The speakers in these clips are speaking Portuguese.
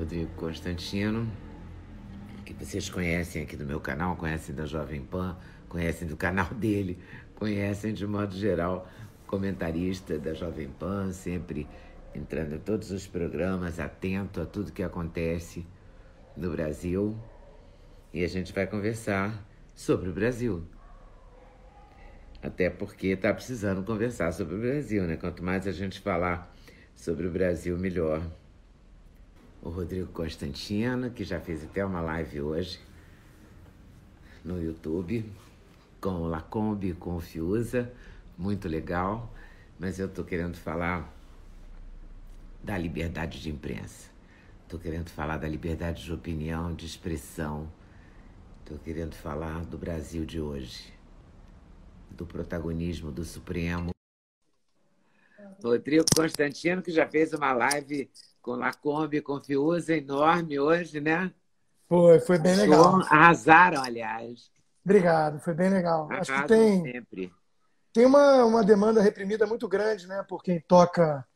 Rodrigo Constantino, que vocês conhecem aqui do meu canal, conhecem da Jovem Pan, conhecem do canal dele, conhecem de modo geral, comentarista da Jovem Pan, sempre entrando em todos os programas, atento a tudo que acontece no Brasil. E a gente vai conversar sobre o Brasil. Até porque está precisando conversar sobre o Brasil, né? Quanto mais a gente falar sobre o Brasil, melhor o Rodrigo Constantino, que já fez até uma live hoje no YouTube, com o Lacombe, com o Fiuza, muito legal, mas eu estou querendo falar da liberdade de imprensa, estou querendo falar da liberdade de opinião, de expressão, estou querendo falar do Brasil de hoje, do protagonismo do Supremo. Rodrigo Constantino, que já fez uma live com Lacombe, com Fiuza, enorme hoje, né? Foi, foi bem legal. Arrasaram, aliás. Obrigado, foi bem legal. Arrasam Acho que tem, sempre. tem uma, uma demanda reprimida muito grande, né? Por quem toca,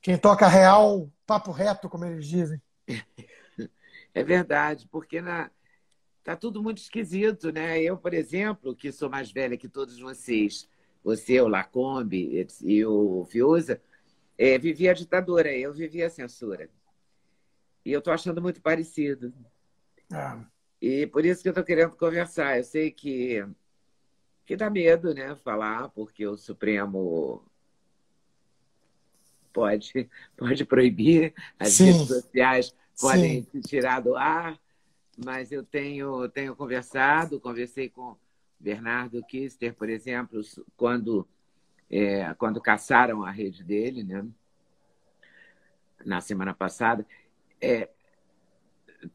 quem toca real, papo reto, como eles dizem. É verdade, porque na... tá tudo muito esquisito, né? Eu, por exemplo, que sou mais velha que todos vocês, você, o Lacombe e o Fiuza, é, vivi a ditadura, eu vivi a censura. E eu estou achando muito parecido. Ah, E por isso que eu estou querendo conversar. Eu sei que, que dá medo, né? Falar, porque o Supremo pode, pode proibir, as Sim. redes sociais podem Sim. se tirar do ar, mas eu tenho, tenho conversado, conversei com Bernardo Kister, por exemplo, quando, é, quando caçaram a rede dele, né? na semana passada. É,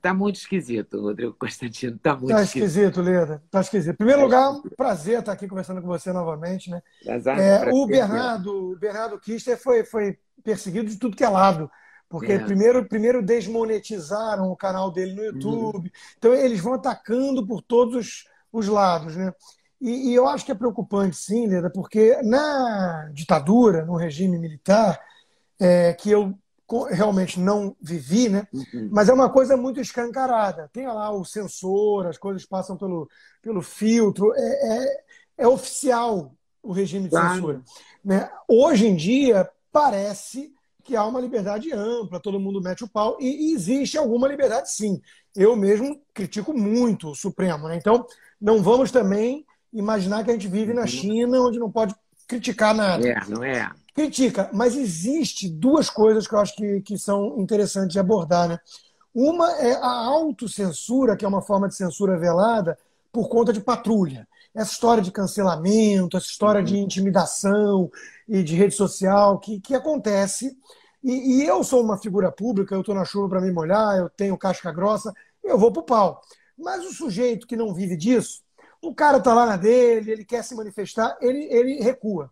tá muito esquisito, Rodrigo Constantino, tá muito tá esquisito. esquisito, Leda. Tá esquisito. Em primeiro lugar, um prazer estar aqui conversando com você novamente, né? É, o Bernardo, o Bernardo Kister foi, foi perseguido de tudo que é lado. Porque É. primeiro, primeiro desmonetizaram o canal dele no YouTube. Então, eles vão atacando por todos os, os lados. Né? E, e eu acho que é preocupante, sim, Leda, porque na ditadura, no regime militar, é, que eu realmente não vivi, né? Uhum. mas é uma coisa muito escancarada. Tem lá o sensor, as coisas passam pelo, pelo filtro, é, é, é oficial o regime de Claro. censura. Né? Hoje em dia, parece que há uma liberdade ampla, todo mundo mete o pau, e, e existe alguma liberdade sim. Eu mesmo critico muito o Supremo. Né? Então, não vamos também imaginar que a gente vive na China, onde não pode criticar nada É, não é? critica, mas existe duas coisas que eu acho que, que são interessantes de abordar. Né? Uma é a autocensura, que é uma forma de censura velada por conta de patrulha. Essa história de cancelamento, essa história de intimidação e de rede social que, que acontece. E, e eu sou uma figura pública, eu estou na chuva para me molhar, eu tenho casca grossa, eu vou pro pau. Mas o sujeito que não vive disso, o cara está lá na dele, ele quer se manifestar, ele, ele recua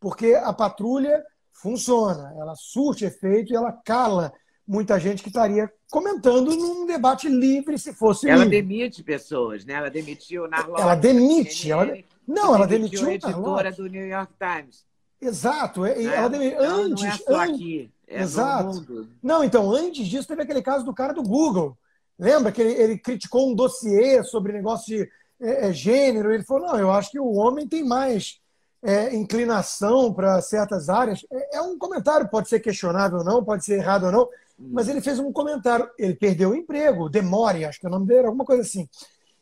porque a patrulha funciona, ela surte efeito e ela cala muita gente que estaria comentando num debate livre se fosse Ela livre. demite pessoas, né? Ela demitiu na Ela demite, ela- Não, ela demitiu a o editora Narlock. do New York Times. Exato, é- né? ela demi- Então, antes, não é só antes- aqui, é Exato. Não, então, antes disso teve aquele caso do cara do Google. Lembra que ele, ele criticou um dossiê sobre negócio de é, é, gênero? Ele falou: não, eu acho que o homem tem mais é, inclinação para certas áreas. É, é um comentário, pode ser questionável ou não, pode ser errado ou não, mas ele fez um comentário. Ele perdeu o emprego, Demore, acho que é o nome dele, alguma coisa assim.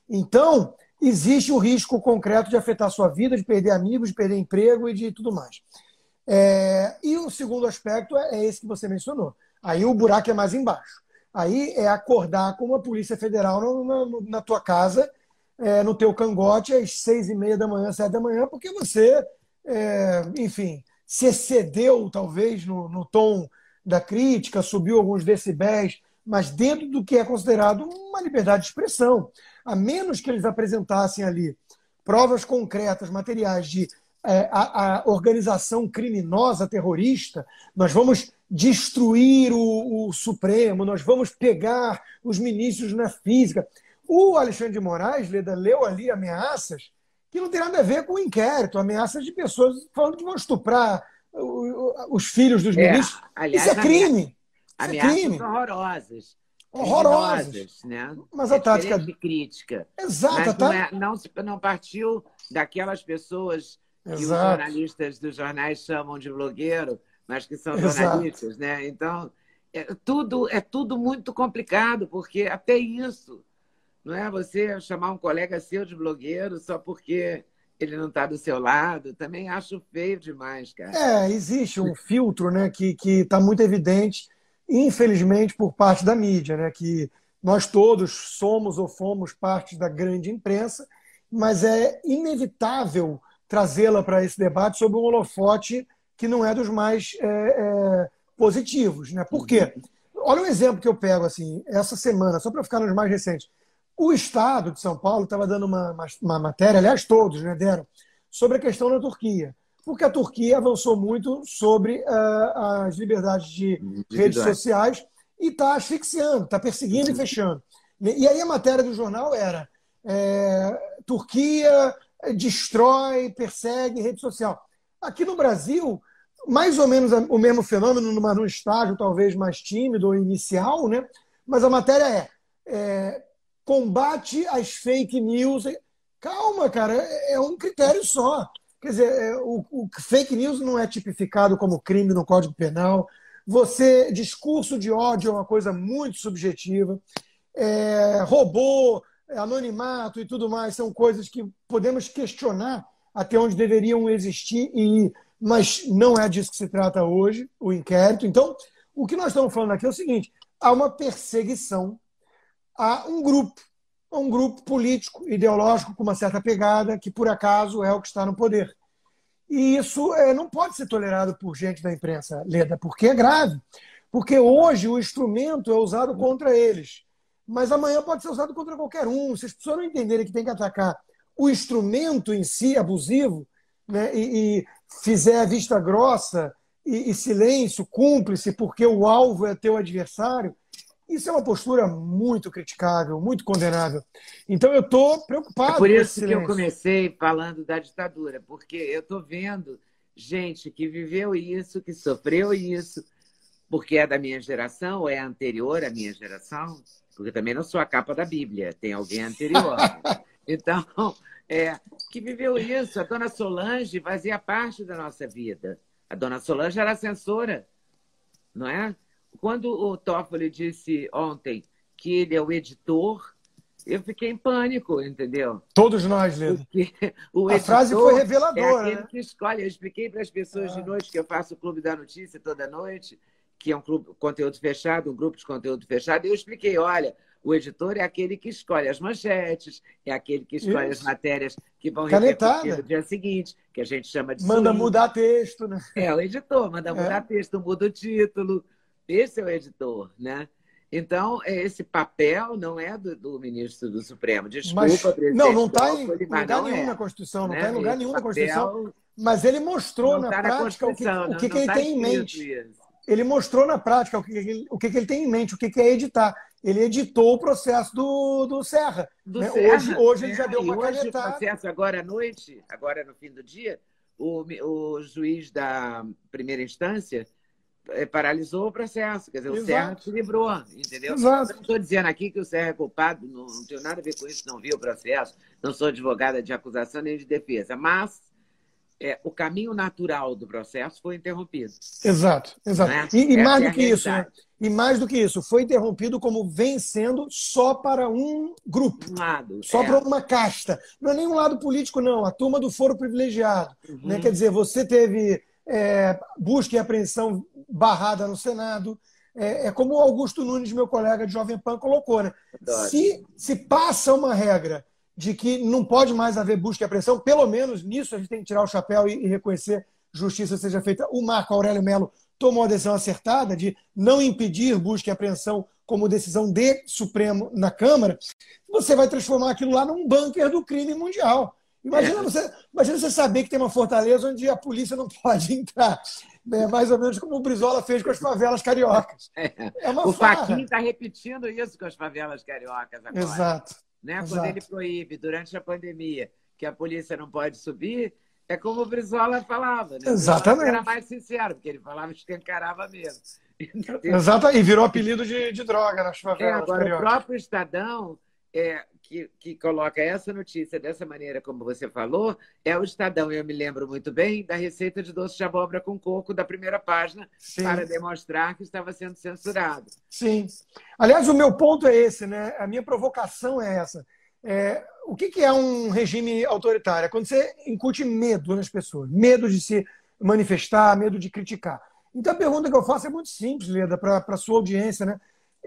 Então, existe o risco concreto de afetar sua vida, de perder amigos, de perder emprego e de tudo mais. É, e o segundo aspecto é, é esse que você mencionou. Aí o buraco é mais embaixo. Aí é acordar com uma polícia federal na tua casa, é, no teu cangote, às seis e meia da manhã, sete da manhã, porque você, é, enfim, se excedeu talvez no, no tom da crítica, subiu alguns decibéis mas dentro do que é considerado uma liberdade de expressão. A menos que eles apresentassem ali provas concretas, materiais de é, a, a, organização criminosa terrorista, nós vamos destruir o, o, Supremo, nós vamos pegar os ministros na física. O Alexandre de Moraes, Leda, leu ali ameaças que não tem nada a ver com o inquérito, ameaças de pessoas falando que vão estuprar os filhos dos é, ministros. Aliás, Isso é crime. Ameaças Isso é crime. horrorosas. Horrorosas. Né? Mas a é tática. De crítica. Exato. Mas não, é, não, não partiu daquelas pessoas que Exato. os jornalistas dos jornais chamam de blogueiro, mas que são jornalistas, Exato. né? Então, é tudo, é tudo muito complicado, porque até isso não é você chamar um colega seu de blogueiro só porque ele não está do seu lado. Também acho feio demais, cara. É, existe um filtro né, que está muito evidente, infelizmente, por parte da mídia, né? Que nós todos somos ou fomos parte da grande imprensa, mas é inevitável trazê-la para esse debate sob um holofote que não é dos mais é, é, positivos. Né? Por quê? Olha um exemplo que eu pego assim, essa semana, só para ficar nos mais recentes. O Estado de São Paulo estava dando uma, uma, matéria, aliás, todos né, deram, sobre a questão da Turquia. Porque a Turquia avançou muito sobre uh, as liberdades de redes sociais e está asfixiando, está perseguindo e fechando. E aí a matéria do jornal era é, Turquia destrói, persegue rede social. Aqui no Brasil, mais ou menos o mesmo fenômeno, num estágio talvez mais tímido ou inicial, né? mas a matéria é, é combate às fake news. Calma, cara, é, é um critério só. Quer dizer, é, o, o, fake news não é tipificado como crime no Código Penal. Você, discurso de ódio é uma coisa muito subjetiva. É, robô, anonimato e tudo mais são coisas que podemos questionar até onde deveriam existir, e, mas não é disso que se trata hoje, o inquérito. Então, o que nós estamos falando aqui é o seguinte: há uma perseguição a um grupo, a um grupo político, ideológico, com uma certa pegada, que por acaso é o que está no poder. E isso é, não pode ser tolerado por gente da imprensa, Leda, porque é grave. Porque hoje o instrumento é usado contra eles. Mas amanhã pode ser usado contra qualquer um. Se as pessoas não entenderem que tem que atacar o instrumento em si, abusivo, né, e, e fizer vista grossa e, e silêncio, cúmplice, porque o alvo é teu adversário, isso é uma postura muito criticável, muito condenável. Então eu estou preocupado. É por isso que eu comecei falando da ditadura, porque eu estou vendo gente que viveu isso, que sofreu isso, porque é da minha geração ou é anterior à minha geração, porque também não sou a capa da Bíblia, tem alguém anterior. então, é, que viveu isso. A dona Solange fazia parte da nossa vida. A dona Solange era censora, não é? Quando o Toffoli disse ontem que ele é o editor, eu fiquei em pânico, entendeu? Todos nós, Leandro. a frase foi reveladora. É né? que escolhe. Eu expliquei para as pessoas ah. de noite que eu faço o Clube da Notícia toda noite, que é um clube conteúdo fechado, um grupo de conteúdo fechado, e eu expliquei, olha, o editor é aquele que escolhe as manchetes, é aquele que escolhe Isso. as matérias que vão repercutir no dia seguinte, que a gente chama de Manda mudar texto, né? É, o editor manda é. mudar texto, muda o título, esse é o editor, né? Então, esse papel não é do, do ministro do Supremo. Desculpa, mas, presidente. Não, não está em lugar nenhum é, na Constituição, não está né? em lugar nenhum na Constituição. Mas ele mostrou na tá prática na o que, o que, que ele tá tem em mente. Isso. Ele mostrou na prática o que, o que, que ele tem em mente, o que, que é editar. Ele editou o processo do, do Serra. Do né? Serra. Hoje, hoje é, ele já deu uma hoje canetada. o processo, agora à noite, agora no fim do dia, o, o juiz da primeira instância é, paralisou o processo. Quer dizer, Exato. o Serra se livrou, entendeu? Exato. Não estou dizendo aqui que o Serra é culpado, não, não tenho nada a ver com isso, não vi o processo, não sou advogada de acusação nem de defesa, mas é, o caminho natural do processo foi interrompido. Exato, exato. Né? E, e mais é do que isso, né? E mais do que isso, foi interrompido como vem sendo só para um grupo. Um lado. Só é. para uma casta. Não é nem um lado político, não. A turma do foro privilegiado. Uhum. Né? Quer dizer, você teve é, busca e apreensão barrada no Senado. É, é, como o Augusto Nunes, meu colega de Jovem Pan, colocou, né? Se, se passa uma regra de que não pode mais haver busca e apreensão, pelo menos nisso a gente tem que tirar o chapéu e, e reconhecer justiça seja feita. O Marco Aurélio Melo tomou a decisão acertada de não impedir busca e apreensão como decisão de Supremo na Câmara, você vai transformar aquilo lá num bunker do crime mundial. Imagina, é. você, imagina você saber que tem uma fortaleza onde a polícia não pode entrar. É mais ou menos como o Brizola fez com as favelas cariocas. É. É o Faquinha está repetindo isso com as favelas cariocas agora. Exato. Né? Exato. Quando ele proíbe, durante a pandemia, que a polícia não pode subir, é como o Brizola falava. Né? Exatamente. Era mais sincero, porque ele falava que encarava mesmo. Exato, e virou apelido de, de droga nas favelas. É, agora, o próprio Estadão, é, que, que coloca essa notícia dessa maneira, como você falou, é o Estadão. Eu me lembro muito bem da receita de doce de abóbora com coco da primeira página, Sim. para demonstrar que estava sendo censurado. Sim. Aliás, o meu ponto é esse, né? A minha provocação é essa. É, o que, que é um regime autoritário? É quando você incute medo nas pessoas, medo de se manifestar, medo de criticar. Então a pergunta que eu faço é muito simples, Leda, para a sua audiência, né?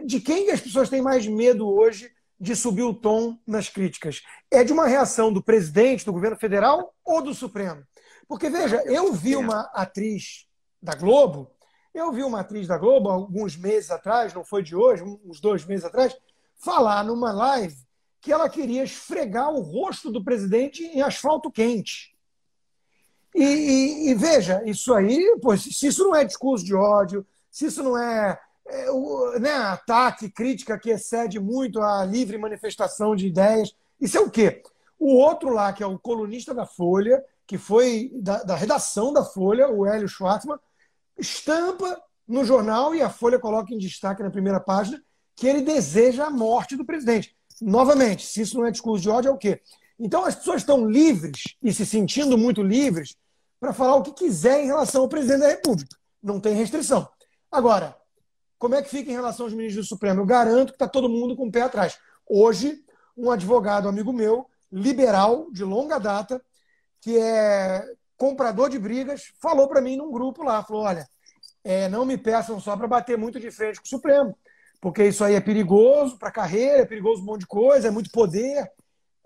De quem as pessoas têm mais medo hoje de subir o tom nas críticas? É de uma reação do presidente, do governo federal ou do Supremo? Porque, veja, eu vi uma atriz da Globo, eu vi uma atriz da Globo alguns meses atrás, não foi de hoje, uns dois meses atrás, falar numa live que ela queria esfregar o rosto do presidente em asfalto quente. E, e, e, veja, isso aí, pois, se isso não é discurso de ódio, se isso não é, é o, né, ataque, crítica que excede muito a livre manifestação de ideias, isso é o quê? O outro lá, que é o colunista da Folha, que foi da, da redação da Folha, o Hélio Schwartzman, estampa no jornal e a Folha coloca em destaque na primeira página que ele deseja a morte do presidente. Novamente, se isso não é discurso de ódio, é o quê? Então as pessoas estão livres e se sentindo muito livres para falar o que quiser em relação ao presidente da República. Não tem restrição. Agora, como é que fica em relação aos ministros do Supremo? Eu garanto que está todo mundo com o pé atrás. Hoje, um advogado amigo meu, liberal, de longa data, que é comprador de brigas, falou para mim num grupo lá, falou, olha, é, não me peçam só para bater muito de frente com o Supremo, porque isso aí é perigoso para a carreira, é perigoso um monte de coisa, é muito poder.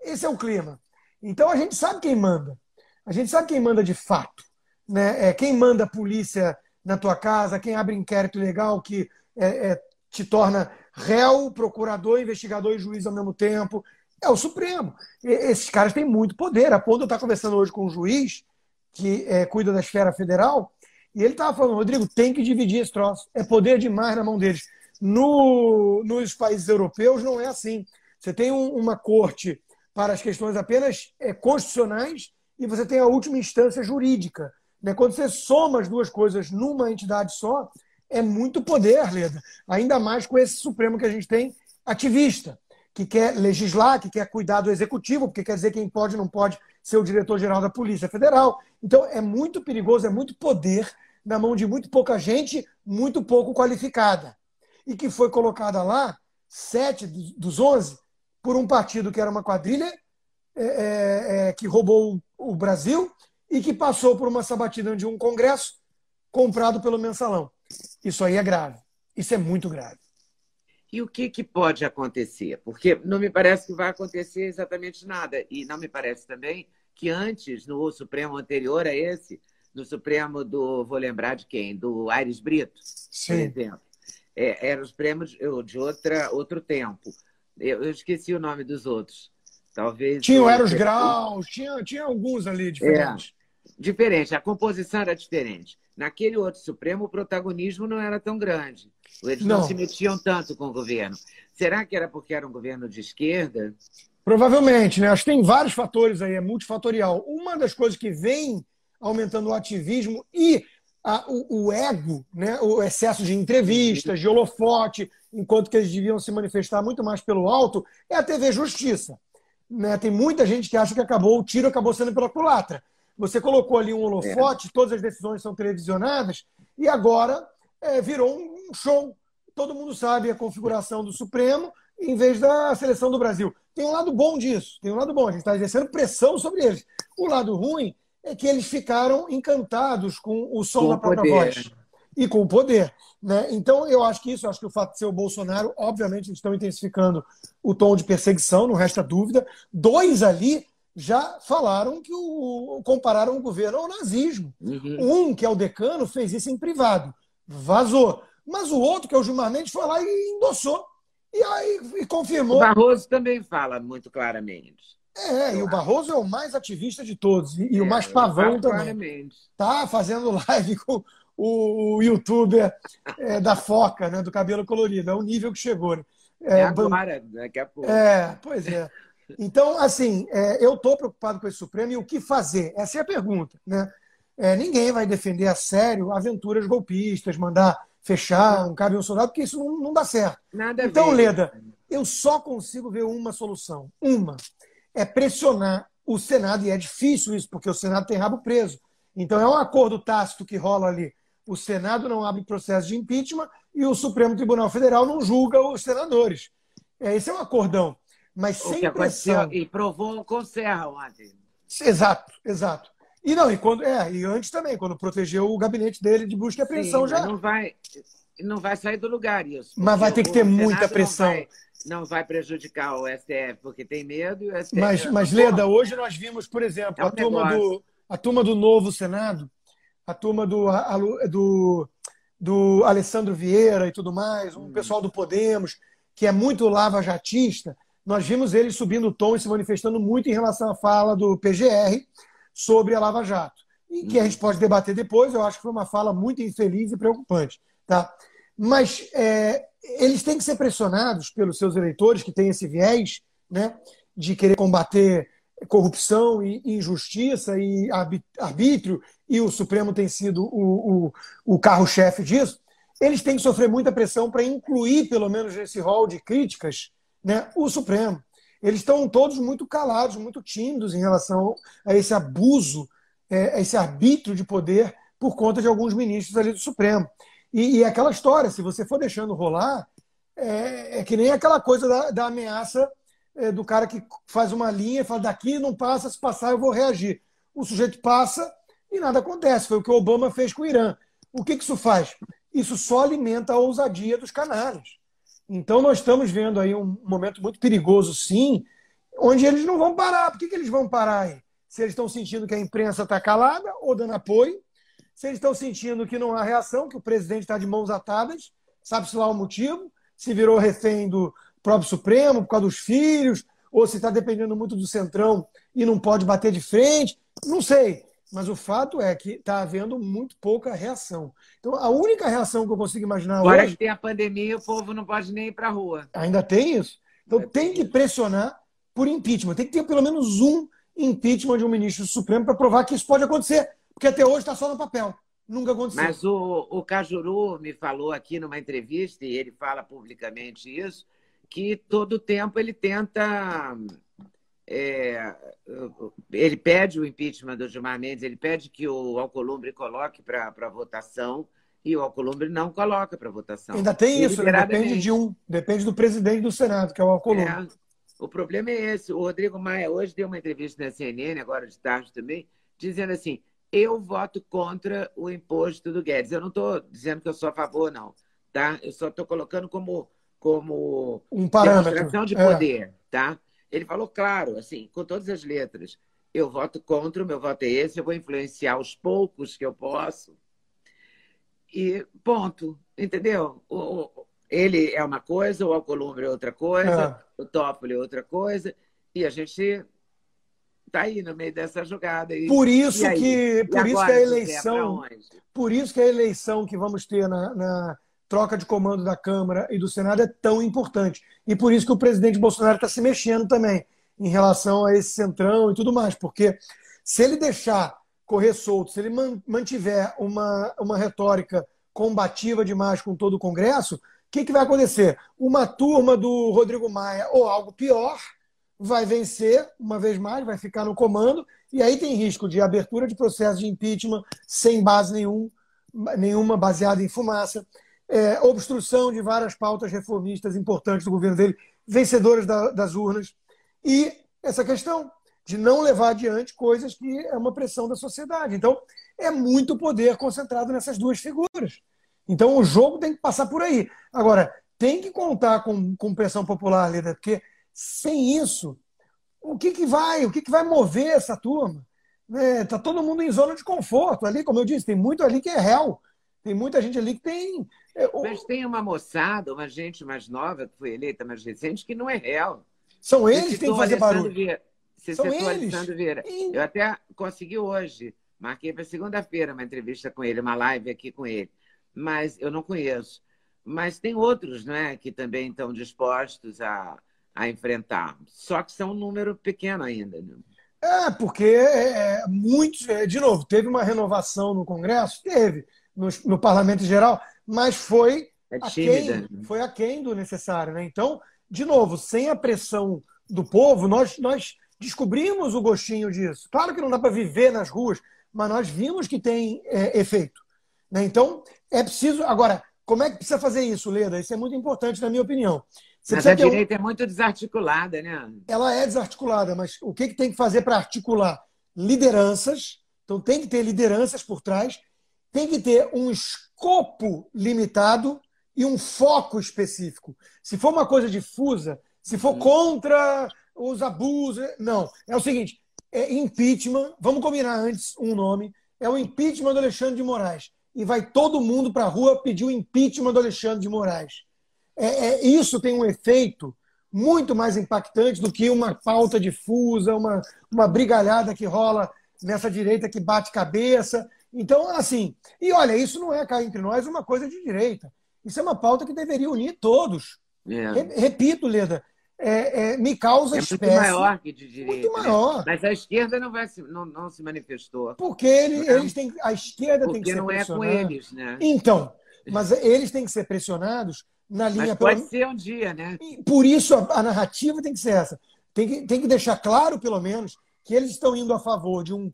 Esse é o clima. Então a gente sabe quem manda. A gente sabe quem manda de fato. Né? É, quem manda a polícia na tua casa, quem abre inquérito legal que é, é, te torna réu, procurador, investigador e juiz ao mesmo tempo. É o Supremo. E, esses caras têm muito poder. A ponto de eu estar conversando hoje com um juiz que é, cuida da esfera federal, e ele estava falando, Rodrigo, tem que dividir esse troço. É poder demais na mão deles. No, nos países europeus não é assim. Você tem um, uma corte para as questões apenas é, constitucionais e você tem a última instância jurídica. Né? Quando você soma as duas coisas numa entidade só, é muito poder, Leda. Ainda mais com esse Supremo que a gente tem ativista, que quer legislar, que quer cuidar do executivo, porque quer dizer quem pode não pode ser o diretor-geral da Polícia Federal. Então é muito perigoso, é muito poder na mão de muito pouca gente, muito pouco qualificada. E que foi colocada lá, sete dos onze, por um partido que era uma quadrilha é, é, é, que roubou o Brasil e que passou por uma sabatina de um congresso comprado pelo mensalão. Isso aí é grave. Isso é muito grave. E o que, que pode acontecer? Porque não me parece que vai acontecer exatamente nada. E não me parece também que antes, no Supremo anterior a esse, no Supremo do. Vou lembrar de quem? Do Aires Brito, Sim. por exemplo. É, eram os prêmios de outra, outro tempo. Eu, eu esqueci o nome dos outros. Talvez. Tinha o Eros Graus, tinha, tinha alguns ali diferentes. É, diferente, a composição era diferente. Naquele outro Supremo, o protagonismo não era tão grande. Eles não, não se metiam tanto com o governo. Será que era porque era um governo de esquerda? Provavelmente, né? Acho que tem vários fatores aí, é multifatorial. Uma das coisas que vem aumentando o ativismo e a, o, o, ego, né? o excesso de entrevistas, de holofote, enquanto que eles deviam se manifestar muito mais pelo alto, é a TV Justiça. Né? Tem muita gente que acha que acabou, o tiro acabou sendo pela culatra. Você colocou ali um holofote, é. todas as decisões são televisionadas, e agora é, virou um show. Todo mundo sabe a configuração do Supremo em vez da seleção do Brasil. Tem um lado bom disso, tem um lado bom, a gente está exercendo pressão sobre eles. O lado ruim é que eles ficaram encantados com o som com da própria poder. voz e com o poder. Né? Então, eu acho que isso, acho que o fato de ser o Bolsonaro, obviamente, estão intensificando o tom de perseguição, não resta dúvida. Dois ali já falaram que o compararam o governo ao nazismo. Uhum. Um, que é o decano, fez isso em privado, vazou. Mas o outro, que é o Gilmar Mendes, foi lá e endossou. E aí e confirmou. O Barroso também fala muito claramente. É, e o Barroso é o mais ativista de todos. E, é, o mais pavão também. Claramente. Tá fazendo live com o, youtuber é, da foca, né? Do cabelo colorido. É o nível que chegou. Né? É, é agora, daqui a pouco. É, pois é. Então, assim, é, eu estou preocupado com esse Supremo e o que fazer? Essa é a pergunta. Né? É, ninguém vai defender a sério aventuras golpistas, mandar fechar um um soldado, porque isso não, não dá certo. Nada então, Leda, eu só consigo ver uma solução. Uma é pressionar o Senado, e é difícil isso, porque o Senado tem rabo preso. Então, é um acordo tácito que rola ali. O Senado não abre processo de impeachment e o Supremo Tribunal Federal não julga os senadores. É, esse é um acordão. Mas o sem pressão. E provou com Serra ontem. Exato, exato. E não, e quando é, e antes também, quando protegeu o gabinete dele de busca e apreensão já. Não vai, não vai sair do lugar isso. Mas vai ter que ter muita pressão. Não vai, não vai, prejudicar o STF porque tem medo e o STF. Mas, mas Leda, hoje nós vimos, por exemplo, é um a, turma do, a turma do novo Senado, a turma do, a, do, do Alessandro Vieira e tudo mais, um hum. pessoal do Podemos, que é muito lava-jatista, nós vimos eles subindo o tom e se manifestando muito em relação à fala do PGR sobre a Lava Jato. E que a gente pode debater depois, eu acho que foi uma fala muito infeliz e preocupante. Tá? Mas é, eles têm que ser pressionados pelos seus eleitores, que têm esse viés né, de querer combater corrupção e injustiça e arbítrio, e o Supremo tem sido o, o, o carro-chefe disso, eles têm que sofrer muita pressão para incluir, pelo menos nesse rol de críticas, né, o Supremo. Eles estão todos muito calados, muito tímidos em relação a esse abuso, é, a esse arbítrio de poder por conta de alguns ministros ali do Supremo. E, e aquela história, se você for deixando rolar, é, é que nem aquela coisa da, da ameaça é, do cara que faz uma linha e fala daqui não passa, se passar eu vou reagir. O sujeito passa e nada acontece. Foi o que o Obama fez com o Irã. O que, que isso faz? Isso só alimenta a ousadia dos canalhas. Então, nós estamos vendo aí um momento muito perigoso, sim, onde eles não vão parar. Por que, que eles vão parar aí? Se eles estão sentindo que a imprensa está calada ou dando apoio, se eles estão sentindo que não há reação, que o presidente está de mãos atadas, sabe-se lá o motivo, se virou refém do próprio Supremo por causa dos filhos, ou se está dependendo muito do Centrão e não pode bater de frente, não sei. Mas o fato é que está havendo muito pouca reação. Então, a única reação que eu consigo imaginar Agora hoje. que tem a pandemia, o povo não pode nem ir para a rua. Ainda tem isso? Então, tem que pressionar por impeachment. Tem que ter pelo menos um impeachment de um ministro do Supremo para provar que isso pode acontecer. Porque até hoje está só no papel. Nunca aconteceu. Mas o, o Cajuru me falou aqui numa entrevista, e ele fala publicamente isso, que todo tempo ele tenta é, ele pede o impeachment do Gilmar Mendes, ele pede que o Alcolumbre coloque para votação e o Alcolumbre não coloca para votação. Ainda tem isso, né? depende de um, depende do presidente do Senado, que é o Alcolumbre. É, o problema é esse. O Rodrigo Maia hoje deu uma entrevista na CNN, agora de tarde também, dizendo assim: eu voto contra o imposto do Guedes. Eu não estou dizendo que eu sou a favor, não. Tá? Eu só estou colocando como, como um parâmetro demonstração de poder. É. Tá? Ele falou claro, assim, com todas as letras. Eu voto contra, o meu voto é esse, eu vou influenciar os poucos que eu posso. E ponto, entendeu? O, ele é uma coisa, o Alcolumbre é outra coisa, é. o Toffoli é outra coisa, e a gente está aí no meio dessa jogada. E, por isso que, por isso que a eleição, por isso que a eleição que vamos ter na, na troca de comando da Câmara e do Senado é tão importante. E por isso que o presidente Bolsonaro está se mexendo também em relação a esse centrão e tudo mais, porque se ele deixar correr solto, se ele mantiver uma, uma retórica combativa demais com todo o Congresso, o que, que vai acontecer? Uma turma do Rodrigo Maia, ou algo pior, vai vencer uma vez mais, vai ficar no comando, e aí tem risco de abertura de processo de impeachment sem base nenhum, nenhuma baseada em fumaça é, obstrução de várias pautas reformistas importantes do governo dele, vencedoras da, das urnas, e essa questão de não levar adiante coisas que é uma pressão da sociedade. Então, é muito poder concentrado nessas duas figuras. Então, o jogo tem que passar por aí. Agora, tem que contar com, com pressão popular, Lida, porque sem isso, o que, que vai? O que, que vai mover essa turma? Está é, todo mundo em zona de conforto ali, como eu disse, tem muito ali que é réu. Tem muita gente ali que tem É, Mas tem uma moçada, uma gente mais nova que foi eleita mais recente, que não é real. São eles que têm que fazer barulho. Vieira. Você São citou eles. Alessandro Vieira. Eu até consegui hoje, marquei para segunda-feira uma entrevista com ele, uma live aqui com ele. Mas eu não conheço. Mas tem outros né, que também estão dispostos a, a enfrentar. Só que são um número pequeno ainda. Né? É, porque é, é muitos. É, de novo, teve uma renovação no Congresso? Teve. No, no Parlamento em geral, mas foi é. Aquém, né? foi aquém do necessário. Né? Então, de novo, sem a pressão do povo, nós, nós descobrimos o gostinho disso. Claro que não dá para viver nas ruas, mas nós vimos que tem é, efeito. Né? Então, é preciso. Agora, como é que precisa fazer isso, Leda? Isso é muito importante, na minha opinião. Você mas a direita um... é muito desarticulada, né? Ela é desarticulada, mas o que, que tem que fazer para articular? Lideranças. Então, tem que ter lideranças por trás, tem que ter um escopo limitado e um foco específico. Se for uma coisa difusa, se for contra os abusos. Não. É o seguinte: é impeachment. Vamos combinar antes um nome. É o impeachment do Alexandre de Moraes. E vai todo mundo para a rua pedir o impeachment do Alexandre de Moraes. É, é, isso tem um efeito muito mais impactante do que uma pauta difusa, uma, uma brigalhada que rola nessa direita que bate cabeça. Então, assim, e olha, isso não é cá entre nós uma coisa de direita. Isso é uma pauta que deveria unir todos. É. Repito, Leda, é, é, me causa é espécie. muito maior que de direita. Muito né? maior. Né? Mas a esquerda não, vai se, não, não se manifestou. Porque ele, eles têm, a esquerda Porque tem que ser não é com eles, né? Então, mas eles têm que ser pressionados na linha. Mas pode ser um dia, né? Por isso a, a, narrativa tem que ser essa. Tem que, tem que deixar claro, pelo menos, que eles estão indo a favor de um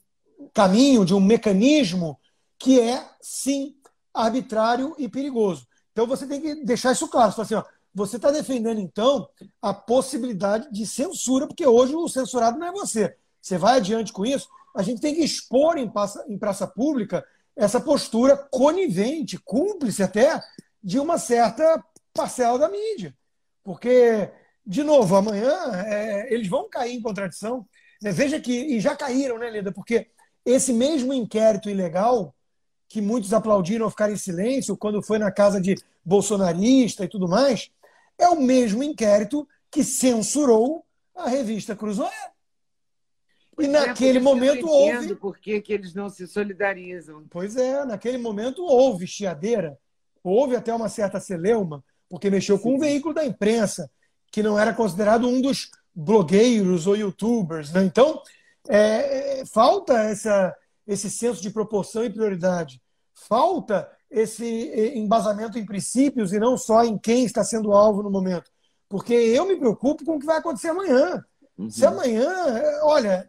caminho, de um mecanismo que é, sim, arbitrário e perigoso. Então você tem que deixar isso claro. Você, assim, ó, você está defendendo, então, a possibilidade de censura, porque hoje o censurado não é você. Você vai adiante com isso, a gente tem que expor em praça, em praça pública essa postura conivente, cúmplice até, de uma certa parcela da mídia. Porque, de novo, amanhã é, eles vão cair em contradição. Né? Veja que, e já caíram, né, Leda? Porque esse mesmo inquérito ilegal que muitos aplaudiram ficar em silêncio quando foi na casa de bolsonarista e tudo mais, é o mesmo inquérito que censurou a revista Cruzoé. E é, naquele momento houve. Por que, que eles não se solidarizam? Pois é, naquele momento houve chiadeira, houve até uma certa celeuma, porque mexeu Sim. com um veículo da imprensa, que não era considerado um dos blogueiros ou youtubers. Né? Então, é, é, falta essa, esse senso de proporção e prioridade. Falta esse embasamento em princípios e não só em quem está sendo alvo no momento. Porque eu me preocupo com o que vai acontecer amanhã. Uhum. Se amanhã, olha,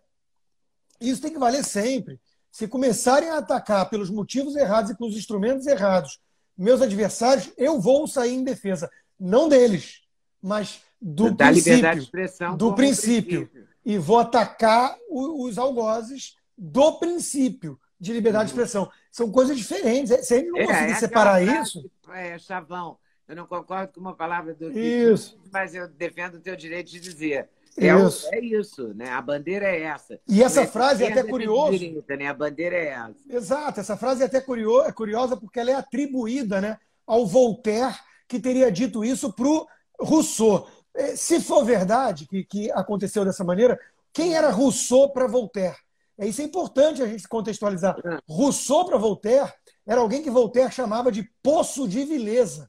isso tem que valer sempre. Se começarem a atacar pelos motivos errados e pelos instrumentos errados meus adversários, eu vou sair em defesa. Não deles, mas do da princípio. expressão do princípio. princípio. E vou atacar os algozes do princípio de liberdade de uhum. expressão. São coisas diferentes. Se ele não é, conseguir é separar isso. É, chavão. Eu não concordo com uma palavra do isso. mas eu defendo o teu direito de dizer. É isso. é isso, né? A bandeira é essa. E essa frase é até curiosa. né? A bandeira é essa. Exato, essa frase é até curiosa, é curiosa porque ela é atribuída né, ao Voltaire, que teria dito isso para o Rousseau. É, se for verdade que, que aconteceu dessa maneira, quem era Rousseau para Voltaire? É, isso é importante a gente contextualizar. É. Rousseau para Voltaire era alguém que Voltaire chamava de poço de vileza.